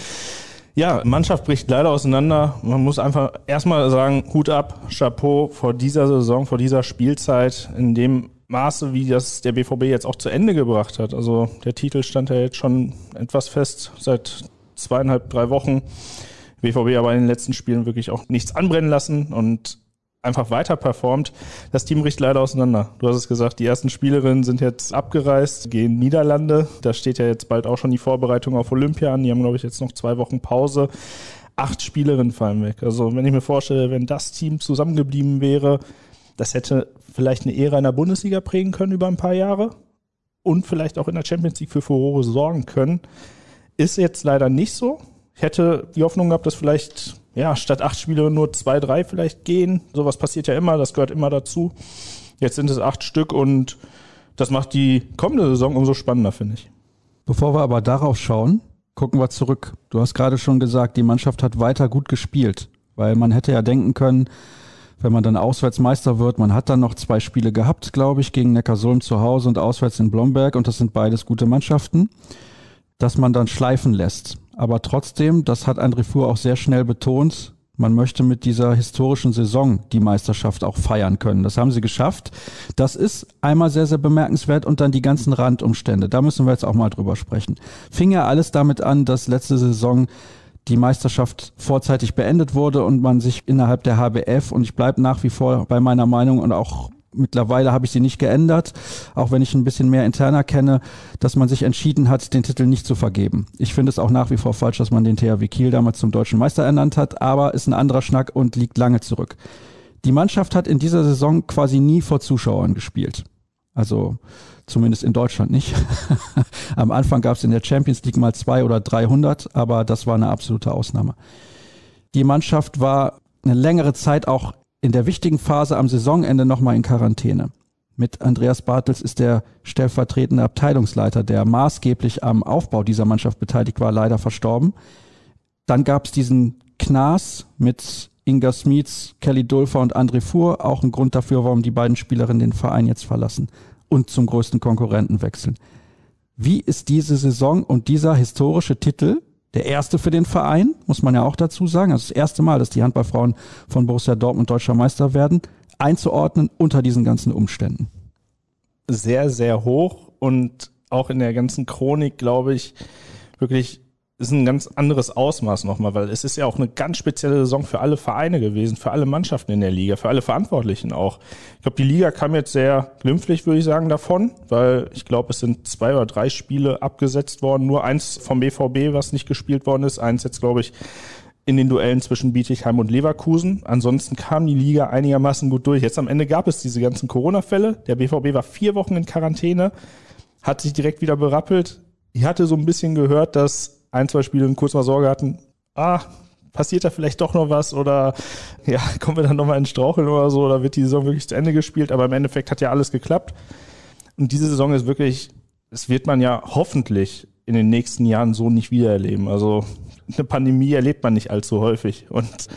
Ja, Mannschaft bricht leider auseinander. Man muss einfach erstmal sagen, Hut ab, Chapeau vor dieser Saison, vor dieser Spielzeit, in dem Maße, wie das der BVB jetzt auch zu Ende gebracht hat. Also der Titel stand ja jetzt schon etwas fest seit zweieinhalb, drei Wochen. BVB aber in den letzten Spielen wirklich auch nichts anbrennen lassen und einfach weiter performt. Das Team bricht leider auseinander. Du hast es gesagt, die ersten Spielerinnen sind jetzt abgereist, gehen Niederlande. Da steht ja jetzt bald auch schon die Vorbereitung auf Olympia an. Die haben, glaube ich, jetzt noch zwei Wochen Pause. Acht Spielerinnen fallen weg. Also wenn ich mir vorstelle, wenn das Team zusammengeblieben wäre, das hätte vielleicht eine Ära in der Bundesliga prägen können über ein paar Jahre und vielleicht auch in der Champions League für Furore sorgen können. Ist jetzt leider nicht so. Ich hätte die Hoffnung gehabt, dass vielleicht ja, statt acht Spiele nur zwei, drei vielleicht gehen. Sowas passiert ja immer, das gehört immer dazu. Jetzt sind es acht Stück und das macht die kommende Saison umso spannender, finde ich. Bevor wir aber darauf schauen, gucken wir zurück. Du hast gerade schon gesagt, die Mannschaft hat weiter gut gespielt, weil man hätte ja denken können, wenn man dann Auswärtsmeister wird, man hat dann noch zwei Spiele gehabt, glaube ich, gegen Neckarsulm zu Hause und auswärts in Blomberg und das sind beides gute Mannschaften, dass man dann schleifen lässt. Aber trotzdem, das hat André Fuhr auch sehr schnell betont, man möchte mit dieser historischen Saison die Meisterschaft auch feiern können. Das haben sie geschafft. Das ist einmal sehr, sehr bemerkenswert und dann die ganzen Randumstände. Da müssen wir jetzt auch mal drüber sprechen. Fing ja alles damit an, dass letzte Saison die Meisterschaft vorzeitig beendet wurde und man sich innerhalb der HBF, und ich bleibe nach wie vor bei meiner Meinung und auch Mittlerweile habe ich sie nicht geändert, auch wenn ich ein bisschen mehr interner kenne, dass man sich entschieden hat, den Titel nicht zu vergeben. Ich finde es auch nach wie vor falsch, dass man den THW Kiel damals zum deutschen Meister ernannt hat, aber ist ein anderer Schnack und liegt lange zurück. Die Mannschaft hat in dieser Saison quasi nie vor Zuschauern gespielt. Also zumindest in Deutschland nicht. Am Anfang gab es in der Champions League mal zwei oder 300, aber das war eine absolute Ausnahme. Die Mannschaft war eine längere Zeit auch in der wichtigen Phase am Saisonende nochmal in Quarantäne. Mit Andreas Bartels ist der stellvertretende Abteilungsleiter, der maßgeblich am Aufbau dieser Mannschaft beteiligt war, leider verstorben. Dann gab es diesen Knas mit Inga Smits, Kelly Dulfer und André Fuhr, auch ein Grund dafür, warum die beiden Spielerinnen den Verein jetzt verlassen und zum größten Konkurrenten wechseln. Wie ist diese Saison und dieser historische Titel der erste für den Verein, muss man ja auch dazu sagen. Also das erste Mal, dass die Handballfrauen von Borussia Dortmund deutscher Meister werden, einzuordnen unter diesen ganzen Umständen. Sehr, sehr hoch und auch in der ganzen Chronik, glaube ich, wirklich ist ein ganz anderes Ausmaß nochmal, weil es ist ja auch eine ganz spezielle Saison für alle Vereine gewesen, für alle Mannschaften in der Liga, für alle Verantwortlichen auch. Ich glaube, die Liga kam jetzt sehr glimpflich, würde ich sagen, davon, weil ich glaube, es sind zwei oder drei Spiele abgesetzt worden, nur eins vom BVB, was nicht gespielt worden ist, eins jetzt, glaube ich, in den Duellen zwischen Bietigheim und Leverkusen. Ansonsten kam die Liga einigermaßen gut durch. Jetzt am Ende gab es diese ganzen Corona-Fälle. Der BVB war vier Wochen in Quarantäne, hat sich direkt wieder berappelt. Ich hatte so ein bisschen gehört, dass ein, zwei Spiele kurz mal Sorge hatten, ah, passiert da vielleicht doch noch was oder ja, kommen wir dann nochmal in Straucheln oder so oder wird die Saison wirklich zu Ende gespielt, aber im Endeffekt hat ja alles geklappt. Und diese Saison ist wirklich, das wird man ja hoffentlich in den nächsten Jahren so nicht wiedererleben. Also eine Pandemie erlebt man nicht allzu häufig und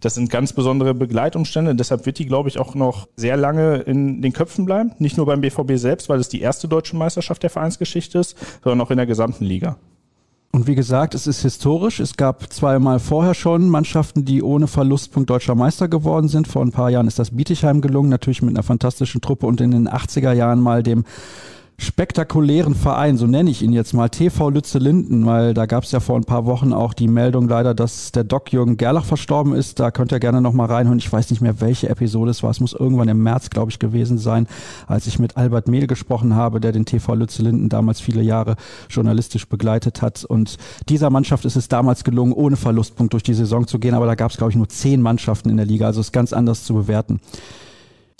das sind ganz besondere Begleitumstände. Deshalb wird die, glaube ich, auch noch sehr lange in den Köpfen bleiben. Nicht nur beim BVB selbst, weil es die erste deutsche Meisterschaft der Vereinsgeschichte ist, sondern auch in der gesamten Liga. Und wie gesagt, es ist historisch. Es gab zweimal vorher schon Mannschaften, die ohne Verlustpunkt deutscher Meister geworden sind. Vor ein paar Jahren ist das Bietigheim gelungen, natürlich mit einer fantastischen Truppe und in den 80er Jahren mal dem spektakulären Verein, so nenne ich ihn jetzt mal, TV Lütze Linden, weil da gab es ja vor ein paar Wochen auch die Meldung leider, dass der Doc Jürgen Gerlach verstorben ist. Da könnt ihr gerne nochmal reinhören. Ich weiß nicht mehr, welche Episode es war. Es muss irgendwann im März, glaube ich, gewesen sein, als ich mit Albert Mehl gesprochen habe, der den TV Lütze Linden damals viele Jahre journalistisch begleitet hat. Und dieser Mannschaft ist es damals gelungen, ohne Verlustpunkt durch die Saison zu gehen. Aber da gab es, glaube ich, nur zehn Mannschaften in der Liga. Also ist ganz anders zu bewerten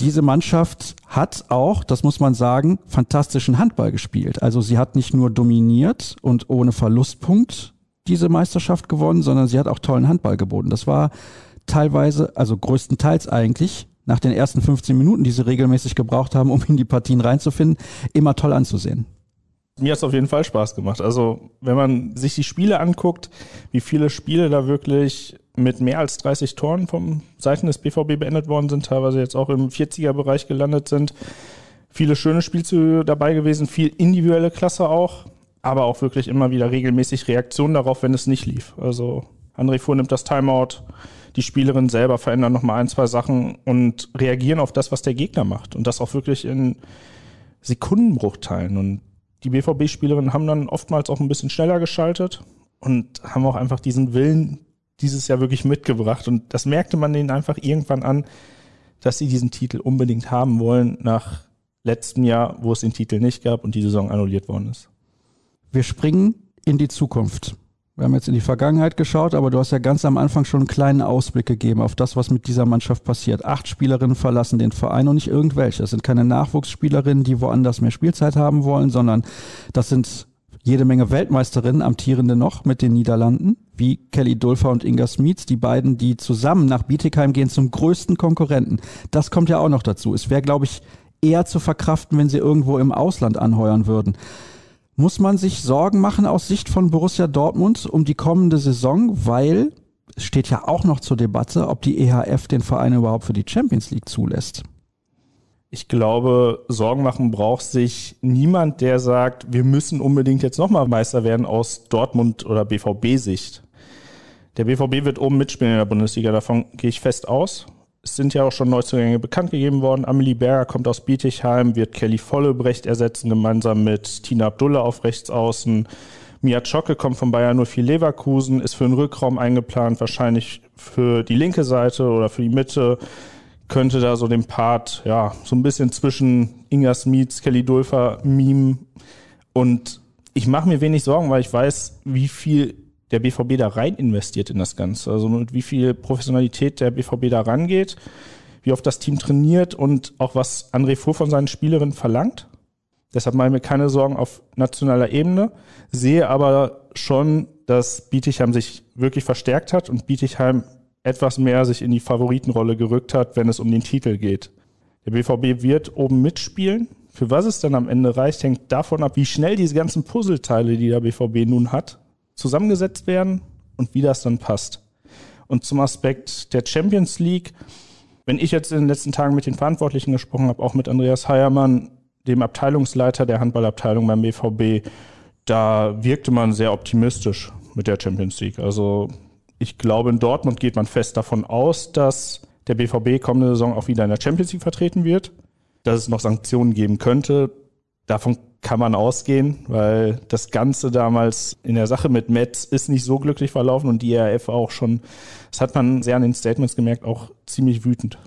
diese Mannschaft hat auch, das muss man sagen, fantastischen Handball gespielt. Also sie hat nicht nur dominiert und ohne Verlustpunkt diese Meisterschaft gewonnen, sondern sie hat auch tollen Handball geboten. Das war teilweise, also größtenteils eigentlich, nach den ersten 15 Minuten, die sie regelmäßig gebraucht haben, um in die Partien reinzufinden, immer toll anzusehen. Mir hat es auf jeden Fall Spaß gemacht. Also, wenn man sich die Spiele anguckt, wie viele Spiele da wirklich mit mehr als 30 Toren vom Seiten des BVB beendet worden sind, teilweise jetzt auch im 40er-Bereich gelandet sind. Viele schöne Spielzüge dabei gewesen, viel individuelle Klasse auch, aber auch wirklich immer wieder regelmäßig Reaktionen darauf, wenn es nicht lief. Also, André Fuhr nimmt das Timeout, die Spielerinnen selber verändern nochmal ein, zwei Sachen und reagieren auf das, was der Gegner macht. Und das auch wirklich in Sekundenbruchteilen. Und die BVB-Spielerinnen haben dann oftmals auch ein bisschen schneller geschaltet und haben auch einfach diesen Willen dieses Jahr wirklich mitgebracht. Und das merkte man denen einfach irgendwann an, dass sie diesen Titel unbedingt haben wollen nach letztem Jahr, wo es den Titel nicht gab und die Saison annulliert worden ist. Wir springen in die Zukunft. Wir haben jetzt in die Vergangenheit geschaut, aber du hast ja ganz am Anfang schon einen kleinen Ausblick gegeben auf das, was mit dieser Mannschaft passiert. Acht Spielerinnen verlassen den Verein und nicht irgendwelche. Das sind keine Nachwuchsspielerinnen, die woanders mehr Spielzeit haben wollen, sondern das sind jede Menge Weltmeisterinnen, amtierende noch mit den Niederlanden, wie Kelly Dulfer und Inga Smits, die beiden, die zusammen nach Bietigheim gehen zum größten Konkurrenten. Das kommt ja auch noch dazu. Es wäre, glaube ich, eher zu verkraften, wenn sie irgendwo im Ausland anheuern würden. Muss man sich Sorgen machen aus Sicht von Borussia Dortmund um die kommende Saison, weil es steht ja auch noch zur Debatte, ob die EHF den Verein überhaupt für die Champions League zulässt. Ich glaube, Sorgen machen braucht sich niemand, der sagt, wir müssen unbedingt jetzt nochmal Meister werden aus Dortmund oder BVB-Sicht. Der BVB wird oben mitspielen in der Bundesliga, davon gehe ich fest aus. Es sind ja auch schon Neuzugänge bekannt gegeben worden. Amelie Berger kommt aus Bietigheim, wird Kelly Vollebrecht ersetzen, gemeinsam mit Tina Abdullah auf Rechtsaußen. Mia Zschocke kommt von Bayern 04 Leverkusen, ist für den Rückraum eingeplant, wahrscheinlich für die linke Seite oder für die Mitte. Könnte da so den Part, ja, so ein bisschen zwischen Inga Smits, Kelly Dulfer, Meme und ich mache mir wenig Sorgen, weil ich weiß, wie viel der BVB da rein investiert in das Ganze. Also mit wie viel Professionalität der BVB da rangeht, wie oft das Team trainiert und auch was André Fuhr von seinen Spielerinnen verlangt. Deshalb mache ich mir keine Sorgen auf nationaler Ebene, sehe aber schon, dass Bietigheim sich wirklich verstärkt hat und Bietigheim etwas mehr sich in die Favoritenrolle gerückt hat, wenn es um den Titel geht. Der BVB wird oben mitspielen. Für was es dann am Ende reicht, hängt davon ab, wie schnell diese ganzen Puzzleteile, die der BVB nun hat, zusammengesetzt werden und wie das dann passt. Und zum Aspekt der Champions League, wenn ich jetzt in den letzten Tagen mit den Verantwortlichen gesprochen habe, auch mit Andreas Heiermann, dem Abteilungsleiter der Handballabteilung beim BVB, da wirkte man sehr optimistisch mit der Champions League. Also ich glaube, in Dortmund geht man fest davon aus, dass der BVB kommende Saison auch wieder in der Champions League vertreten wird, dass es noch Sanktionen geben könnte. Davon kann man ausgehen, weil das Ganze damals in der Sache mit Metz ist nicht so glücklich verlaufen und die ERF auch schon, das hat man sehr an den Statements gemerkt, auch ziemlich wütend.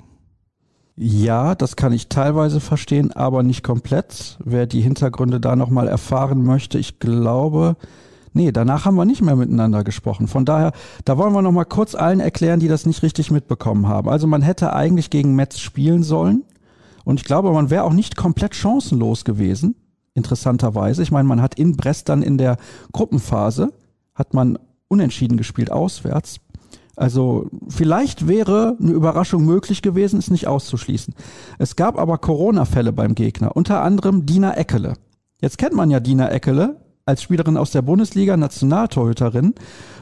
Ja, das kann ich teilweise verstehen, aber nicht komplett. Wer die Hintergründe da nochmal erfahren möchte, ich glaube, nee, danach haben wir nicht mehr miteinander gesprochen. Von daher, da wollen wir nochmal kurz allen erklären, die das nicht richtig mitbekommen haben. Also man hätte eigentlich gegen Metz spielen sollen. Und ich glaube, man wäre auch nicht komplett chancenlos gewesen interessanterweise. Ich meine, man hat in Brest dann in der Gruppenphase, hat man unentschieden gespielt auswärts. Also vielleicht wäre eine Überraschung möglich gewesen, ist nicht auszuschließen. Es gab aber Corona-Fälle beim Gegner, unter anderem Dina Eckele. Jetzt kennt man ja Dina Eckele als Spielerin aus der Bundesliga, Nationaltorhüterin.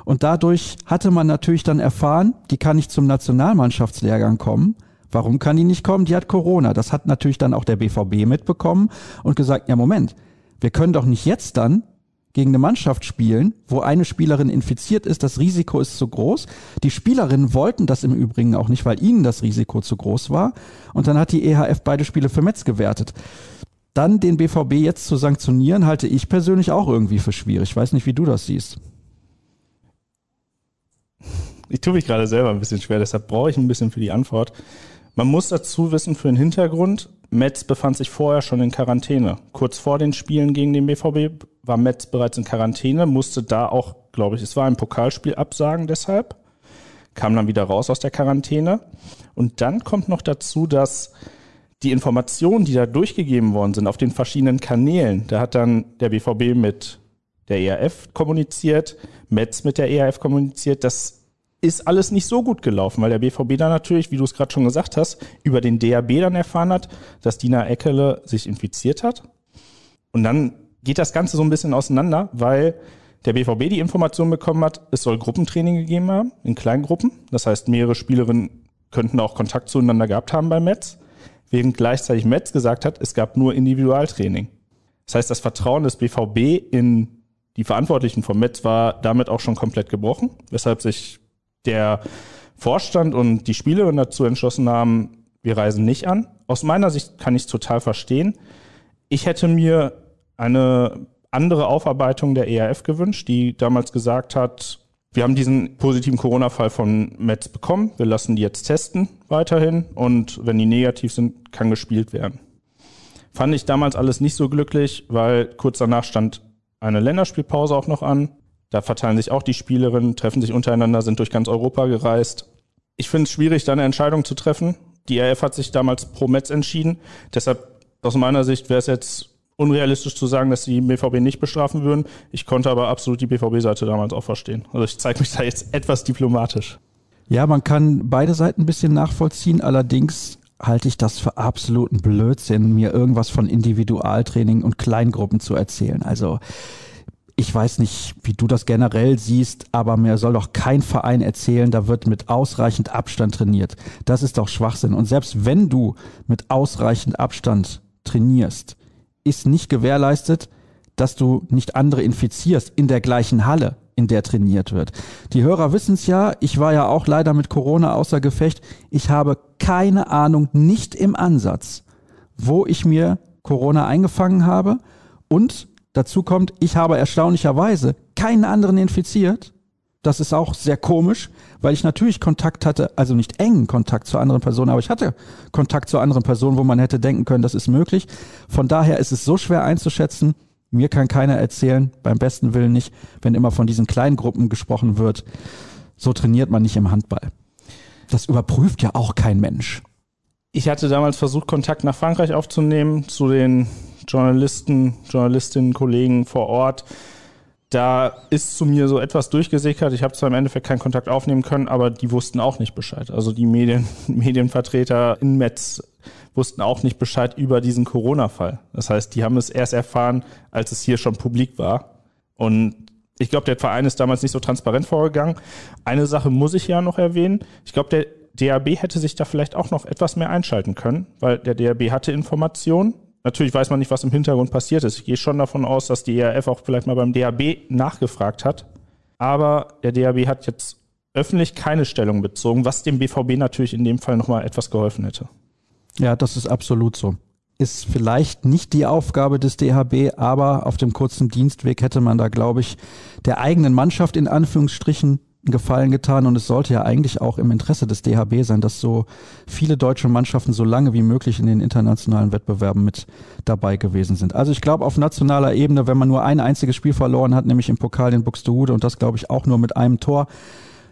Und dadurch hatte man natürlich dann erfahren, die kann nicht zum Nationalmannschaftslehrgang kommen. Warum kann die nicht kommen? Die hat Corona. Das hat natürlich dann auch der BVB mitbekommen und gesagt, ja Moment, wir können doch nicht jetzt dann gegen eine Mannschaft spielen, wo eine Spielerin infiziert ist, das Risiko ist zu groß. Die Spielerinnen wollten das im Übrigen auch nicht, weil ihnen das Risiko zu groß war. Und dann hat die EHF beide Spiele für Metz gewertet. Dann den BVB jetzt zu sanktionieren, halte ich persönlich auch irgendwie für schwierig. Ich weiß nicht, wie du das siehst. Ich tue mich gerade selber ein bisschen schwer, deshalb brauche ich ein bisschen für die Antwort. Man muss dazu wissen für den Hintergrund, Metz befand sich vorher schon in Quarantäne. Kurz vor den Spielen gegen den BVB war Metz bereits in Quarantäne, musste da auch, glaube ich, es war ein Pokalspiel absagen deshalb, kam dann wieder raus aus der Quarantäne. Und dann kommt noch dazu, dass die Informationen, die da durchgegeben worden sind auf den verschiedenen Kanälen, da hat dann der BVB mit der ERF kommuniziert, Metz mit der ERF kommuniziert, dass ist alles nicht so gut gelaufen, weil der BVB dann natürlich, wie du es gerade schon gesagt hast, über den DAB dann erfahren hat, dass Dina Eckele sich infiziert hat. Und dann geht das Ganze so ein bisschen auseinander, weil der BVB die Information bekommen hat, es soll Gruppentraining gegeben haben, in Kleingruppen. Das heißt, mehrere Spielerinnen könnten auch Kontakt zueinander gehabt haben bei Metz, während gleichzeitig Metz gesagt hat, es gab nur Individualtraining. Das heißt, das Vertrauen des BVB in die Verantwortlichen vom Metz war damit auch schon komplett gebrochen, weshalb sich der Vorstand und die Spielerin dazu entschlossen haben, wir reisen nicht an. Aus meiner Sicht kann ich es total verstehen. Ich hätte mir eine andere Aufarbeitung der ERF gewünscht, die damals gesagt hat, wir haben diesen positiven Corona-Fall von Metz bekommen, wir lassen die jetzt testen weiterhin und wenn die negativ sind, kann gespielt werden. Fand ich damals alles nicht so glücklich, weil kurz danach stand eine Länderspielpause auch noch an. Da verteilen sich auch die Spielerinnen, treffen sich untereinander, sind durch ganz Europa gereist. Ich finde es schwierig, da eine Entscheidung zu treffen. Die RF hat sich damals pro Metz entschieden. Deshalb aus meiner Sicht wäre es jetzt unrealistisch zu sagen, dass die BVB nicht bestrafen würden. Ich konnte aber absolut die BVB-Seite damals auch verstehen. Also ich zeige mich da jetzt etwas diplomatisch. Ja, man kann beide Seiten ein bisschen nachvollziehen. Allerdings halte ich das für absoluten Blödsinn, mir irgendwas von Individualtraining und Kleingruppen zu erzählen. Also ich weiß nicht, wie du das generell siehst, aber mir soll doch kein Verein erzählen, da wird mit ausreichend Abstand trainiert. Das ist doch Schwachsinn. Und selbst wenn du mit ausreichend Abstand trainierst, ist nicht gewährleistet, dass du nicht andere infizierst in der gleichen Halle, in der trainiert wird. Die Hörer wissen es ja, ich war ja auch leider mit Corona außer Gefecht. Ich habe keine Ahnung, nicht im Ansatz, wo ich mir Corona eingefangen habe und Dazu kommt, ich habe erstaunlicherweise keinen anderen infiziert. Das ist auch sehr komisch, weil ich natürlich Kontakt hatte, also nicht engen Kontakt zu anderen Personen, aber ich hatte Kontakt zu anderen Personen, wo man hätte denken können, das ist möglich. Von daher ist es so schwer einzuschätzen. Mir kann keiner erzählen, beim besten Willen nicht, wenn immer von diesen kleinen Gruppen gesprochen wird. So trainiert man nicht im Handball. Das überprüft ja auch kein Mensch. Ich hatte damals versucht, Kontakt nach Frankreich aufzunehmen zu den Journalisten, Journalistinnen, Kollegen vor Ort. Da ist zu mir so etwas durchgesickert. Ich habe zwar im Endeffekt keinen Kontakt aufnehmen können, aber die wussten auch nicht Bescheid. Also die Medien, Medienvertreter in Metz wussten auch nicht Bescheid über diesen Corona-Fall. Das heißt, die haben es erst erfahren, als es hier schon publik war. Und ich glaube, der Verein ist damals nicht so transparent vorgegangen. Eine Sache muss ich ja noch erwähnen. Ich glaube, der DAB hätte sich da vielleicht auch noch etwas mehr einschalten können, weil der DAB hatte Informationen Natürlich weiß man nicht, was im Hintergrund passiert ist. Ich gehe schon davon aus, dass die ERF auch vielleicht mal beim DAB nachgefragt hat. Aber der DAB hat jetzt öffentlich keine Stellung bezogen, was dem BVB natürlich in dem Fall nochmal etwas geholfen hätte. Ja, das ist absolut so. Ist vielleicht nicht die Aufgabe des DHB, aber auf dem kurzen Dienstweg hätte man da, glaube ich, der eigenen Mannschaft in Anführungsstrichen Gefallen getan und es sollte ja eigentlich auch im Interesse des DHB sein, dass so viele deutsche Mannschaften so lange wie möglich in den internationalen Wettbewerben mit dabei gewesen sind. Also ich glaube auf nationaler Ebene, wenn man nur ein einziges Spiel verloren hat, nämlich im Pokal in Buxtehude und das glaube ich auch nur mit einem Tor,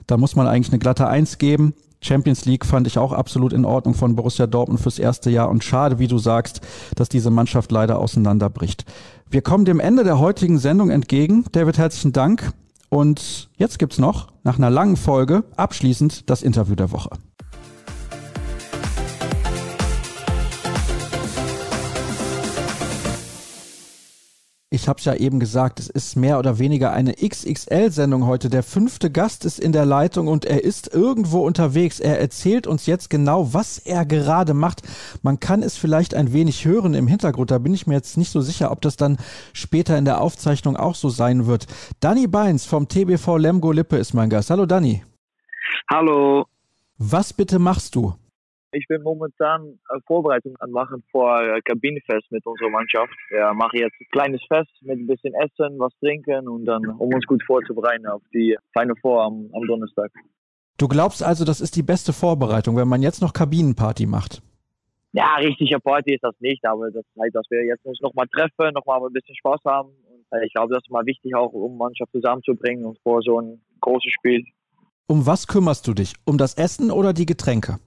da muss man eigentlich eine glatte Eins geben. Champions League fand ich auch absolut in Ordnung von Borussia Dortmund fürs erste Jahr und schade, wie du sagst, dass diese Mannschaft leider auseinanderbricht. Wir kommen dem Ende der heutigen Sendung entgegen. David, herzlichen Dank. Und jetzt gibt's noch, nach einer langen Folge, abschließend das Interview der Woche. Ich habe es ja eben gesagt, es ist mehr oder weniger eine XXL-Sendung heute. Der fünfte Gast ist in der Leitung und er ist irgendwo unterwegs. Er erzählt uns jetzt genau, was er gerade macht. Man kann es vielleicht ein wenig hören im Hintergrund. Da bin ich mir jetzt nicht so sicher, ob das dann später in der Aufzeichnung auch so sein wird. Danny Beins vom TBV Lemgo Lippe ist mein Gast. Hallo Danny. Hallo. Was bitte machst du? Ich bin momentan äh, Vorbereitung an machen vor äh, Kabinenfest mit unserer Mannschaft. Ja, mache jetzt ein kleines Fest mit ein bisschen Essen, was trinken und dann, um uns gut vorzubereiten auf die Final Four am, am Donnerstag. Du glaubst also, das ist die beste Vorbereitung, wenn man jetzt noch Kabinenparty macht? Ja, richtige Party ist das nicht, aber das heißt, dass wir jetzt uns nochmal treffen, nochmal ein bisschen Spaß haben. Und äh, ich glaube, das ist mal wichtig auch, um Mannschaft zusammenzubringen und vor so ein großes Spiel. Um was kümmerst du dich? Um das Essen oder die Getränke?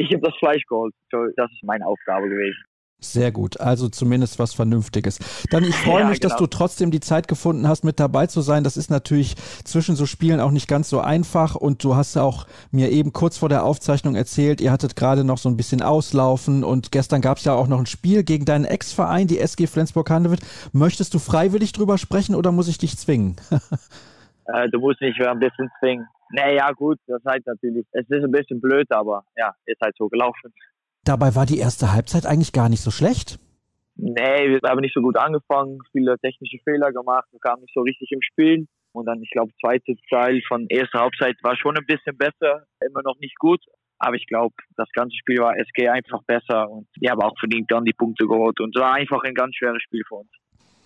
Ich habe das Fleisch geholt. Das ist meine Aufgabe gewesen. Sehr gut, also zumindest was Vernünftiges. Dann ich freue ja, mich, genau. dass du trotzdem die Zeit gefunden hast, mit dabei zu sein. Das ist natürlich zwischen so Spielen auch nicht ganz so einfach und du hast auch mir eben kurz vor der Aufzeichnung erzählt, ihr hattet gerade noch so ein bisschen Auslaufen und gestern gab es ja auch noch ein Spiel gegen deinen Ex-Verein, die SG Flensburg-Handewitt. Möchtest du freiwillig drüber sprechen oder muss ich dich zwingen? äh, du musst mich ein bisschen zwingen. Nee, ja gut, das heißt natürlich, es ist ein bisschen blöd, aber ja, ist halt so gelaufen. Dabei war die erste Halbzeit eigentlich gar nicht so schlecht. Nee, wir haben nicht so gut angefangen, viele technische Fehler gemacht, wir kamen nicht so richtig im Spiel. Und dann, ich glaube, zweite Teil von erster Halbzeit war schon ein bisschen besser, immer noch nicht gut. Aber ich glaube, das ganze Spiel war SG einfach besser und die haben auch verdient dann die Punkte geholt. Und es war einfach ein ganz schweres Spiel für uns.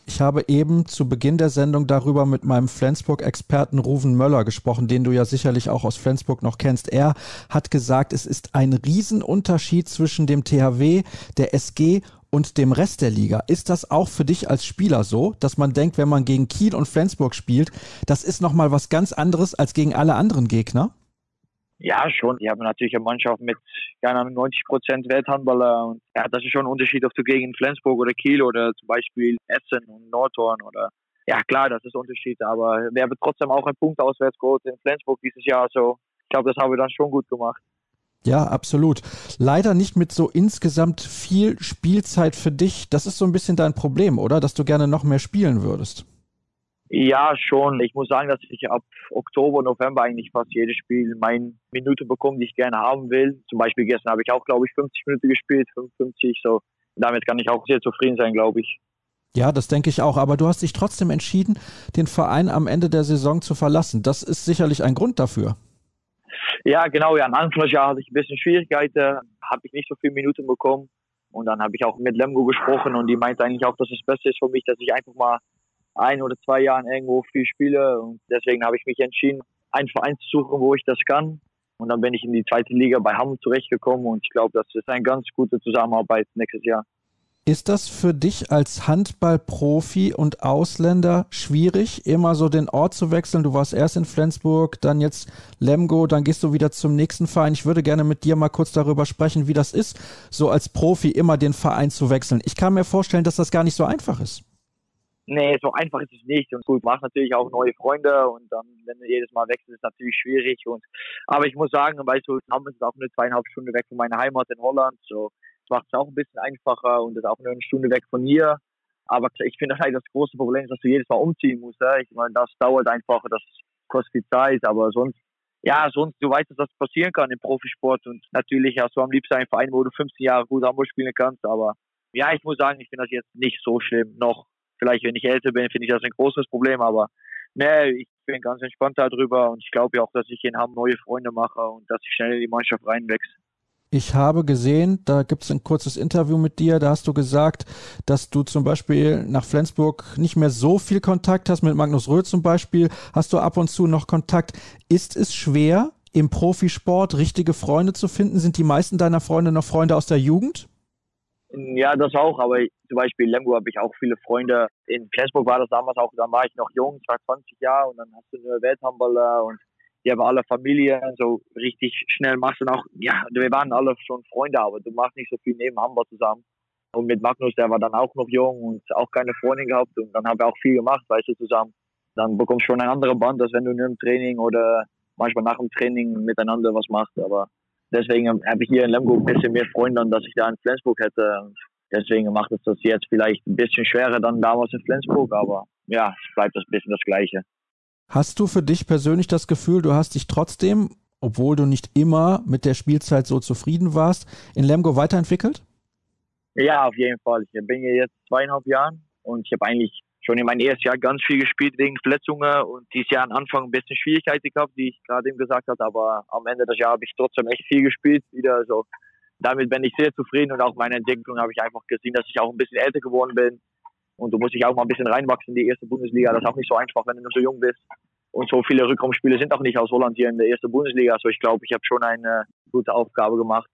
Ich habe eben zu Beginn der Sendung darüber mit meinem Flensburg-Experten Ruven Möller gesprochen, den du ja sicherlich auch aus Flensburg noch kennst. Er hat gesagt, es ist ein Riesenunterschied zwischen dem THW, der SG und dem Rest der Liga. Ist das auch für dich als Spieler so, dass man denkt, wenn man gegen Kiel und Flensburg spielt, das ist nochmal was ganz anderes als gegen alle anderen Gegner? Ja, schon. Die haben natürlich eine Mannschaft mit keine Ahnung, 90 Prozent Welthandballer. Und ja, das ist schon ein Unterschied, ob du gegen Flensburg oder Kiel oder zum Beispiel Essen und Nordhorn oder ja klar, das ist ein Unterschied. Aber wir haben trotzdem auch einen Punkt auswärts geholt in Flensburg dieses Jahr. So, ich glaube, das haben wir dann schon gut gemacht. Ja, absolut. Leider nicht mit so insgesamt viel Spielzeit für dich. Das ist so ein bisschen dein Problem, oder? Dass du gerne noch mehr spielen würdest. Ja, schon. Ich muss sagen, dass ich ab Oktober, November eigentlich fast jedes Spiel meine Minute bekomme, die ich gerne haben will. Zum Beispiel gestern habe ich auch, glaube ich, 50 Minuten gespielt, 55. So, damit kann ich auch sehr zufrieden sein, glaube ich. Ja, das denke ich auch. Aber du hast dich trotzdem entschieden, den Verein am Ende der Saison zu verlassen. Das ist sicherlich ein Grund dafür. Ja, genau. Ja, am Anfang des Jahres hatte ich ein bisschen Schwierigkeiten, habe ich nicht so viele Minuten bekommen. Und dann habe ich auch mit Lemgo gesprochen und die meinte eigentlich auch, dass es besser ist für mich, dass ich einfach mal ein oder zwei Jahren irgendwo viel spiele. Und deswegen habe ich mich entschieden, einen Verein zu suchen, wo ich das kann. Und dann bin ich in die zweite Liga bei Hamm zurechtgekommen und ich glaube, das ist eine ganz gute Zusammenarbeit nächstes Jahr. Ist das für dich als Handballprofi und Ausländer schwierig, immer so den Ort zu wechseln? Du warst erst in Flensburg, dann jetzt Lemgo, dann gehst du wieder zum nächsten Verein. Ich würde gerne mit dir mal kurz darüber sprechen, wie das ist, so als Profi immer den Verein zu wechseln. Ich kann mir vorstellen, dass das gar nicht so einfach ist. Nee, so einfach ist es nicht. Und gut, machst natürlich auch neue Freunde und dann, wenn du jedes Mal wechselst, ist es natürlich schwierig. Und, aber ich muss sagen, weißt du, Hamm ist auch eine zweieinhalb Stunden weg von meiner Heimat in Holland. So, das macht es auch ein bisschen einfacher und ist auch nur eine Stunde weg von hier. Aber ich finde halt das große Problem, ist, dass du jedes Mal umziehen musst. Ja? Ich meine, das dauert einfach, das kostet viel Zeit, aber sonst, ja, sonst, du weißt, dass das passieren kann im Profisport und natürlich hast du am liebsten einen Verein, wo du 15 Jahre gut Handball spielen kannst, aber ja, ich muss sagen, ich finde das jetzt nicht so schlimm noch vielleicht, wenn ich älter bin, finde ich das ein großes Problem, aber nee, ich bin ganz entspannt darüber und ich glaube ja auch, dass ich in Hamm neue Freunde mache und dass ich schnell in die Mannschaft reinwächse. Ich habe gesehen, da gibt es ein kurzes Interview mit dir, da hast du gesagt, dass du zum Beispiel nach Flensburg nicht mehr so viel Kontakt hast, mit Magnus Röth zum Beispiel, hast du ab und zu noch Kontakt. Ist es schwer, im Profisport richtige Freunde zu finden? Sind die meisten deiner Freunde noch Freunde aus der Jugend? Ja, das auch, aber zum Beispiel Lemgo habe ich auch viele Freunde. In Flensburg war das damals auch, dann war ich noch jung, ich war 20 Jahre und dann hast du eine Welthandballer und die haben alle Familien, so richtig schnell machst du auch, ja, wir waren alle schon Freunde, aber du machst nicht so viel neben Handball zusammen. Und mit Magnus, der war dann auch noch jung und auch keine Freundin gehabt und dann haben wir auch viel gemacht, weißt du, zusammen. Dann bekommst du schon ein anderes Band, als wenn du nur im Training oder manchmal nach dem Training miteinander was machst, aber deswegen habe ich hier in Lemgo ein bisschen mehr Freunde, als ich da in Flensburg hätte. Deswegen macht es das jetzt vielleicht ein bisschen schwerer dann damals in Flensburg, aber ja, es bleibt das bisschen das Gleiche. Hast du für dich persönlich das Gefühl, du hast dich trotzdem, obwohl du nicht immer mit der Spielzeit so zufrieden warst, in Lemgo weiterentwickelt? Ja, auf jeden Fall. Ich bin hier jetzt zweieinhalb Jahren und ich habe eigentlich schon in meinem ersten Jahr ganz viel gespielt wegen Verletzungen und dieses Jahr am Anfang ein bisschen Schwierigkeiten gehabt, wie ich gerade eben gesagt habe, aber am Ende des Jahres habe ich trotzdem echt viel gespielt wieder. Also damit bin ich sehr zufrieden und auch meine Entwicklung habe ich einfach gesehen, dass ich auch ein bisschen älter geworden bin und du musst dich auch mal ein bisschen reinwachsen in die erste Bundesliga. Das ist auch nicht so einfach, wenn du noch so jung bist. Und so viele Rückraumspiele sind auch nicht aus Holland hier in der ersten Bundesliga. Also ich glaube, ich habe schon eine gute Aufgabe gemacht.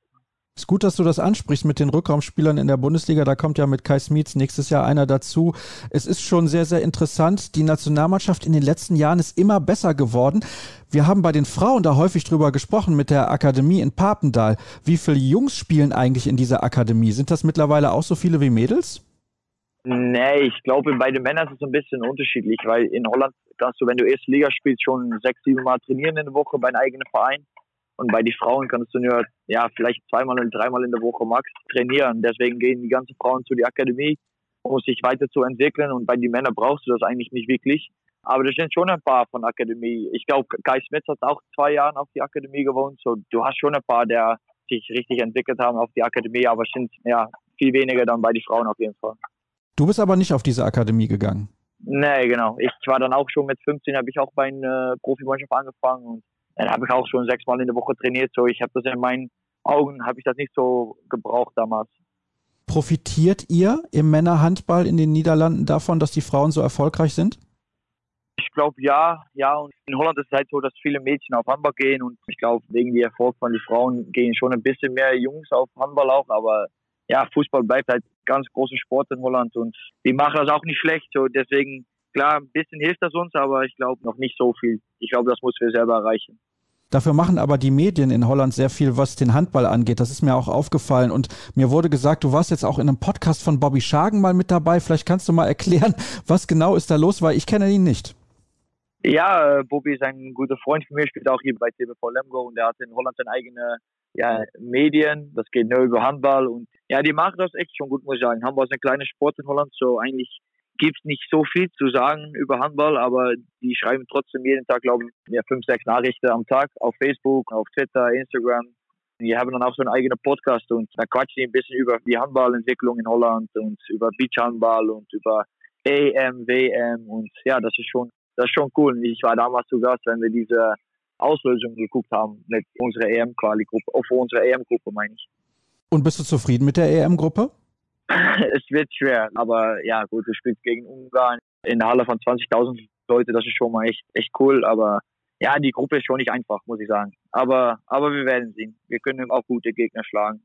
Ist gut, dass du das ansprichst mit den Rückraumspielern in der Bundesliga. Da kommt ja mit Kai Smits nächstes Jahr einer dazu. Es ist schon sehr, sehr interessant. Die Nationalmannschaft in den letzten Jahren ist immer besser geworden. Wir haben bei den Frauen da häufig drüber gesprochen mit der Akademie in Papendal. Wie viele Jungs spielen eigentlich in dieser Akademie? Sind das mittlerweile auch so viele wie Mädels? Nee, ich glaube, bei den Männern ist es ein bisschen unterschiedlich, weil in Holland kannst du, wenn du erste Liga spielst, schon sechs, sieben Mal trainieren in der Woche bei einem eigenen Verein. Und bei den Frauen kannst du nur, ja, vielleicht zweimal oder dreimal in der Woche max trainieren. Deswegen gehen die ganzen Frauen zu der Akademie, um sich weiterzuentwickeln. Und bei den Männern brauchst du das eigentlich nicht wirklich. Aber das sind schon ein paar von der Akademie. Ich glaube, Kai Smith hat auch zwei Jahre auf die Akademie gewohnt. So, du hast schon ein paar, der sich richtig entwickelt haben auf die Akademie, aber es sind ja viel weniger dann bei den Frauen auf jeden Fall. Du bist aber nicht auf diese Akademie gegangen. Nee, genau. Ich war dann auch schon mit 15, habe ich auch bei einer Profimannschaft angefangen und dann habe ich auch schon sechsmal in der Woche trainiert. So, ich habe das in meinen Augen, habe ich das nicht so gebraucht damals. Profitiert ihr im Männerhandball in den Niederlanden davon, dass die Frauen so erfolgreich sind? Ich glaube ja, ja. Und in Holland ist es halt so, dass viele Mädchen auf Handball gehen und ich glaube, wegen dem Erfolg von den Frauen gehen schon ein bisschen mehr Jungs auf Handball auch. Aber ja, Fußball bleibt halt ganz großer Sport in Holland und die machen das auch nicht schlecht. So deswegen klar, ein bisschen hilft das uns, aber ich glaube noch nicht so viel. Ich glaube, das muss wir selber erreichen. Dafür machen aber die Medien in Holland sehr viel, was den Handball angeht. Das ist mir auch aufgefallen. Und mir wurde gesagt, du warst jetzt auch in einem Podcast von Bobby Schagen mal mit dabei. Vielleicht kannst du mal erklären, was genau ist da los, weil ich kenne ihn nicht. Ja, äh, Bobby ist ein guter Freund von mir, spielt auch hier bei TVV Lemgo und der hat in Holland seine eigene ja, Medien. Das geht nur über Handball und ja, die machen das echt schon gut, muss ich sagen. Handball ist ein kleiner Sport in Holland, so eigentlich gibt nicht so viel zu sagen über Handball, aber die schreiben trotzdem jeden Tag, glaube ich, ja, fünf, sechs Nachrichten am Tag auf Facebook, auf Twitter, Instagram. Die haben dann auch so einen eigenen Podcast und da quatschen die ein bisschen über die Handballentwicklung in Holland und über Beachhandball und über EM, WM und ja, das ist schon, das ist schon cool. Ich war damals zu Gast, wenn wir diese Auslösung geguckt haben mit unserer EM-Quali-Gruppe, auf unsere EM-Gruppe meine ich. Und bist du zufrieden mit der EM-Gruppe? es wird schwer, aber ja, gut, du spielst gegen Ungarn in der Halle von 20.000 Leute, das ist schon mal echt, echt cool, aber ja, die Gruppe ist schon nicht einfach, muss ich sagen. Aber, aber wir werden sehen. Wir können auch gute Gegner schlagen.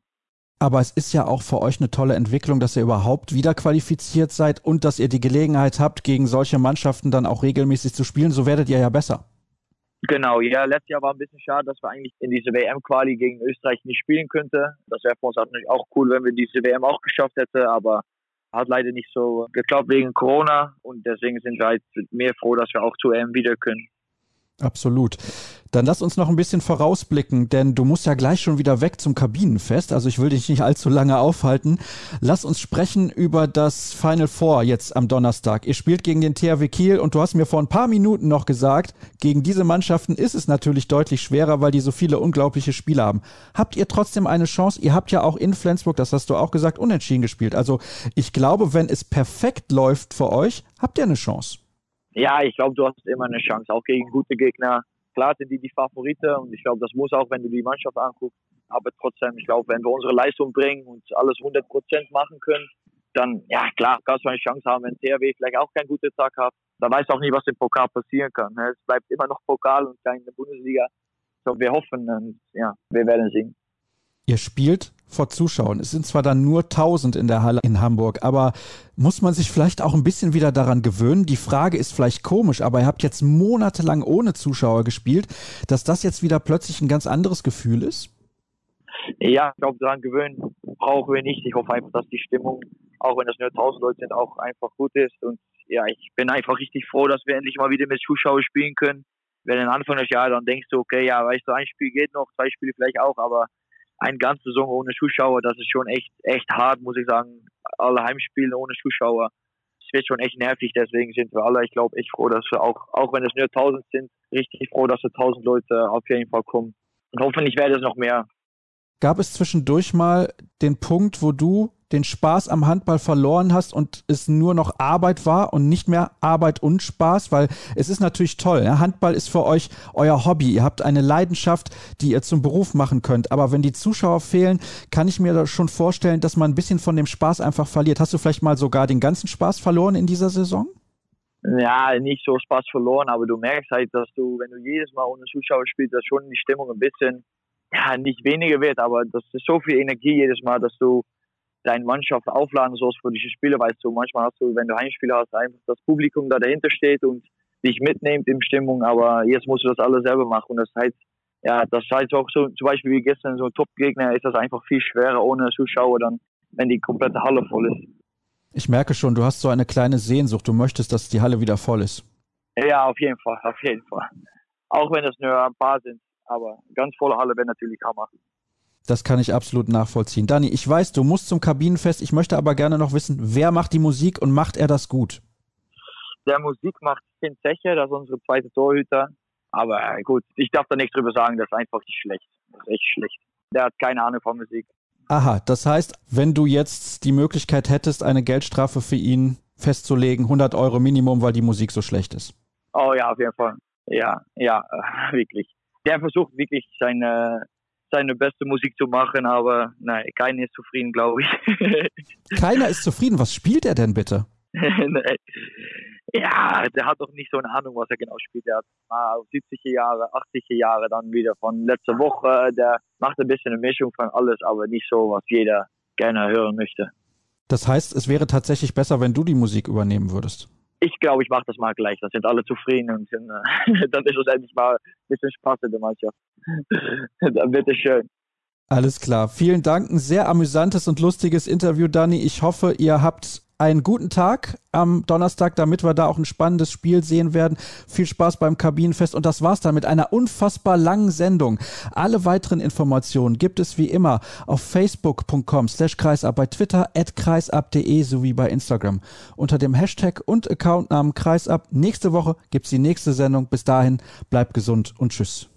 Aber es ist ja auch für euch eine tolle Entwicklung, dass ihr überhaupt wieder qualifiziert seid und dass ihr die Gelegenheit habt, gegen solche Mannschaften dann auch regelmäßig zu spielen. So werdet ihr ja besser. Genau, ja, letztes Jahr war ein bisschen schade, dass wir eigentlich in diese WM-Quali gegen Österreich nicht spielen könnten. Das wäre für uns natürlich auch cool, wenn wir diese WM auch geschafft hätten, aber hat leider nicht so geklappt wegen Corona und deswegen sind wir halt mehr froh, dass wir auch zur WM wieder können. Absolut. Dann lass uns noch ein bisschen vorausblicken, denn du musst ja gleich schon wieder weg zum Kabinenfest. Also ich will dich nicht allzu lange aufhalten. Lass uns sprechen über das Final Four jetzt am Donnerstag. Ihr spielt gegen den THW Kiel und du hast mir vor ein paar Minuten noch gesagt, gegen diese Mannschaften ist es natürlich deutlich schwerer, weil die so viele unglaubliche Spiele haben. Habt ihr trotzdem eine Chance? Ihr habt ja auch in Flensburg, das hast du auch gesagt, unentschieden gespielt. Also ich glaube, wenn es perfekt läuft für euch, habt ihr eine Chance. Ja, ich glaube, du hast immer eine Chance, auch gegen gute Gegner. Klar sind die die Favoriten und ich glaube, das muss auch, wenn du die Mannschaft anguckst. Aber trotzdem, ich glaube, wenn wir unsere Leistung bringen und alles 100 Prozent machen können, dann, ja, klar, kannst du eine Chance haben, wenn THW vielleicht auch keinen guten Tag hat. Da weiß auch nicht, was im Pokal passieren kann. Ne? Es bleibt immer noch Pokal und keine Bundesliga. So, wir hoffen und ja, wir werden sehen. Ihr spielt vor Zuschauern. Es sind zwar dann nur 1000 in der Halle in Hamburg, aber muss man sich vielleicht auch ein bisschen wieder daran gewöhnen? Die Frage ist vielleicht komisch, aber ihr habt jetzt monatelang ohne Zuschauer gespielt, dass das jetzt wieder plötzlich ein ganz anderes Gefühl ist? Ja, ich glaube, daran gewöhnen brauchen wir nicht. Ich hoffe einfach, dass die Stimmung, auch wenn das nur 1000 Leute sind, auch einfach gut ist. Und ja, ich bin einfach richtig froh, dass wir endlich mal wieder mit Zuschauern spielen können. Wenn am Anfang des Jahres dann denkst du, okay, ja, weißt du, ein Spiel geht noch, zwei Spiele vielleicht auch, aber eine ganze Saison ohne Zuschauer, das ist schon echt, echt hart, muss ich sagen. Alle Heimspiele ohne Zuschauer. Es wird schon echt nervig, deswegen sind wir alle, ich glaube, echt froh, dass wir auch, auch wenn es nur 1000 sind, richtig froh, dass wir 1000 Leute auf jeden Fall kommen. Und hoffentlich werden es noch mehr. Gab es zwischendurch mal den Punkt, wo du den Spaß am Handball verloren hast und es nur noch Arbeit war und nicht mehr Arbeit und Spaß, weil es ist natürlich toll. Ja? Handball ist für euch euer Hobby. Ihr habt eine Leidenschaft, die ihr zum Beruf machen könnt. Aber wenn die Zuschauer fehlen, kann ich mir schon vorstellen, dass man ein bisschen von dem Spaß einfach verliert. Hast du vielleicht mal sogar den ganzen Spaß verloren in dieser Saison? Ja, nicht so Spaß verloren, aber du merkst halt, dass du, wenn du jedes Mal ohne Zuschauer spielst, dass schon die Stimmung ein bisschen ja, nicht weniger wird, aber das ist so viel Energie jedes Mal, dass du deine Mannschaft aufladen sollst für diese Spiele, weißt du, manchmal hast du, wenn du Heimspiele hast, einfach das Publikum da dahinter steht und dich mitnimmt in Stimmung, aber jetzt musst du das alles selber machen und das heißt, ja, das heißt auch so, zum Beispiel wie gestern, so ein Top-Gegner ist das einfach viel schwerer ohne Zuschauer dann, wenn die komplette Halle voll ist. Ich merke schon, du hast so eine kleine Sehnsucht, du möchtest, dass die Halle wieder voll ist. Ja, auf jeden Fall, auf jeden Fall. Auch wenn das nur ein paar sind, aber ganz volle Halle wäre natürlich Hammer. Das kann ich absolut nachvollziehen. Dani, ich weiß, du musst zum Kabinenfest. Ich möchte aber gerne noch wissen, wer macht die Musik und macht er das gut? Der Musik macht Finn Zeche, das ist unsere zweite Torhüter. Aber äh, gut, ich darf da nichts drüber sagen, das ist einfach nicht schlecht. Das ist echt schlecht. Der hat keine Ahnung von Musik. Aha, das heißt, wenn du jetzt die Möglichkeit hättest, eine Geldstrafe für ihn festzulegen, 100 Euro Minimum, weil die Musik so schlecht ist. Oh ja, auf jeden Fall. Ja, ja, wirklich. Der versucht wirklich seine, seine beste Musik zu machen, aber nein, keiner ist zufrieden, glaube ich. keiner ist zufrieden. Was spielt er denn bitte? Ja, der hat doch nicht so eine Ahnung, was er genau spielt. Der hat mal 70er Jahre, 80er Jahre dann wieder von letzter Woche. Der macht ein bisschen eine Mischung von alles, aber nicht so, was jeder gerne hören möchte. Das heißt, es wäre tatsächlich besser, wenn du die Musik übernehmen würdest. Ich glaube, ich mache das mal gleich. Dann sind alle zufrieden und sind, äh, dann ist es endlich mal ein bisschen Spaß in der Mannschaft. dann wird es schön. Alles klar. Vielen Dank. Ein sehr amüsantes und lustiges Interview, Dani. Ich hoffe, ihr habt einen guten Tag am Donnerstag, damit wir da auch ein spannendes Spiel sehen werden. Viel Spaß beim Kabinenfest und das war's dann mit einer unfassbar langen Sendung. Alle weiteren Informationen gibt es wie immer auf facebook.com slash kreisab, bei Twitter at kreisab.de sowie bei Instagram unter dem Hashtag und Accountnamen kreisab. Nächste Woche gibt's die nächste Sendung. Bis dahin bleibt gesund und tschüss.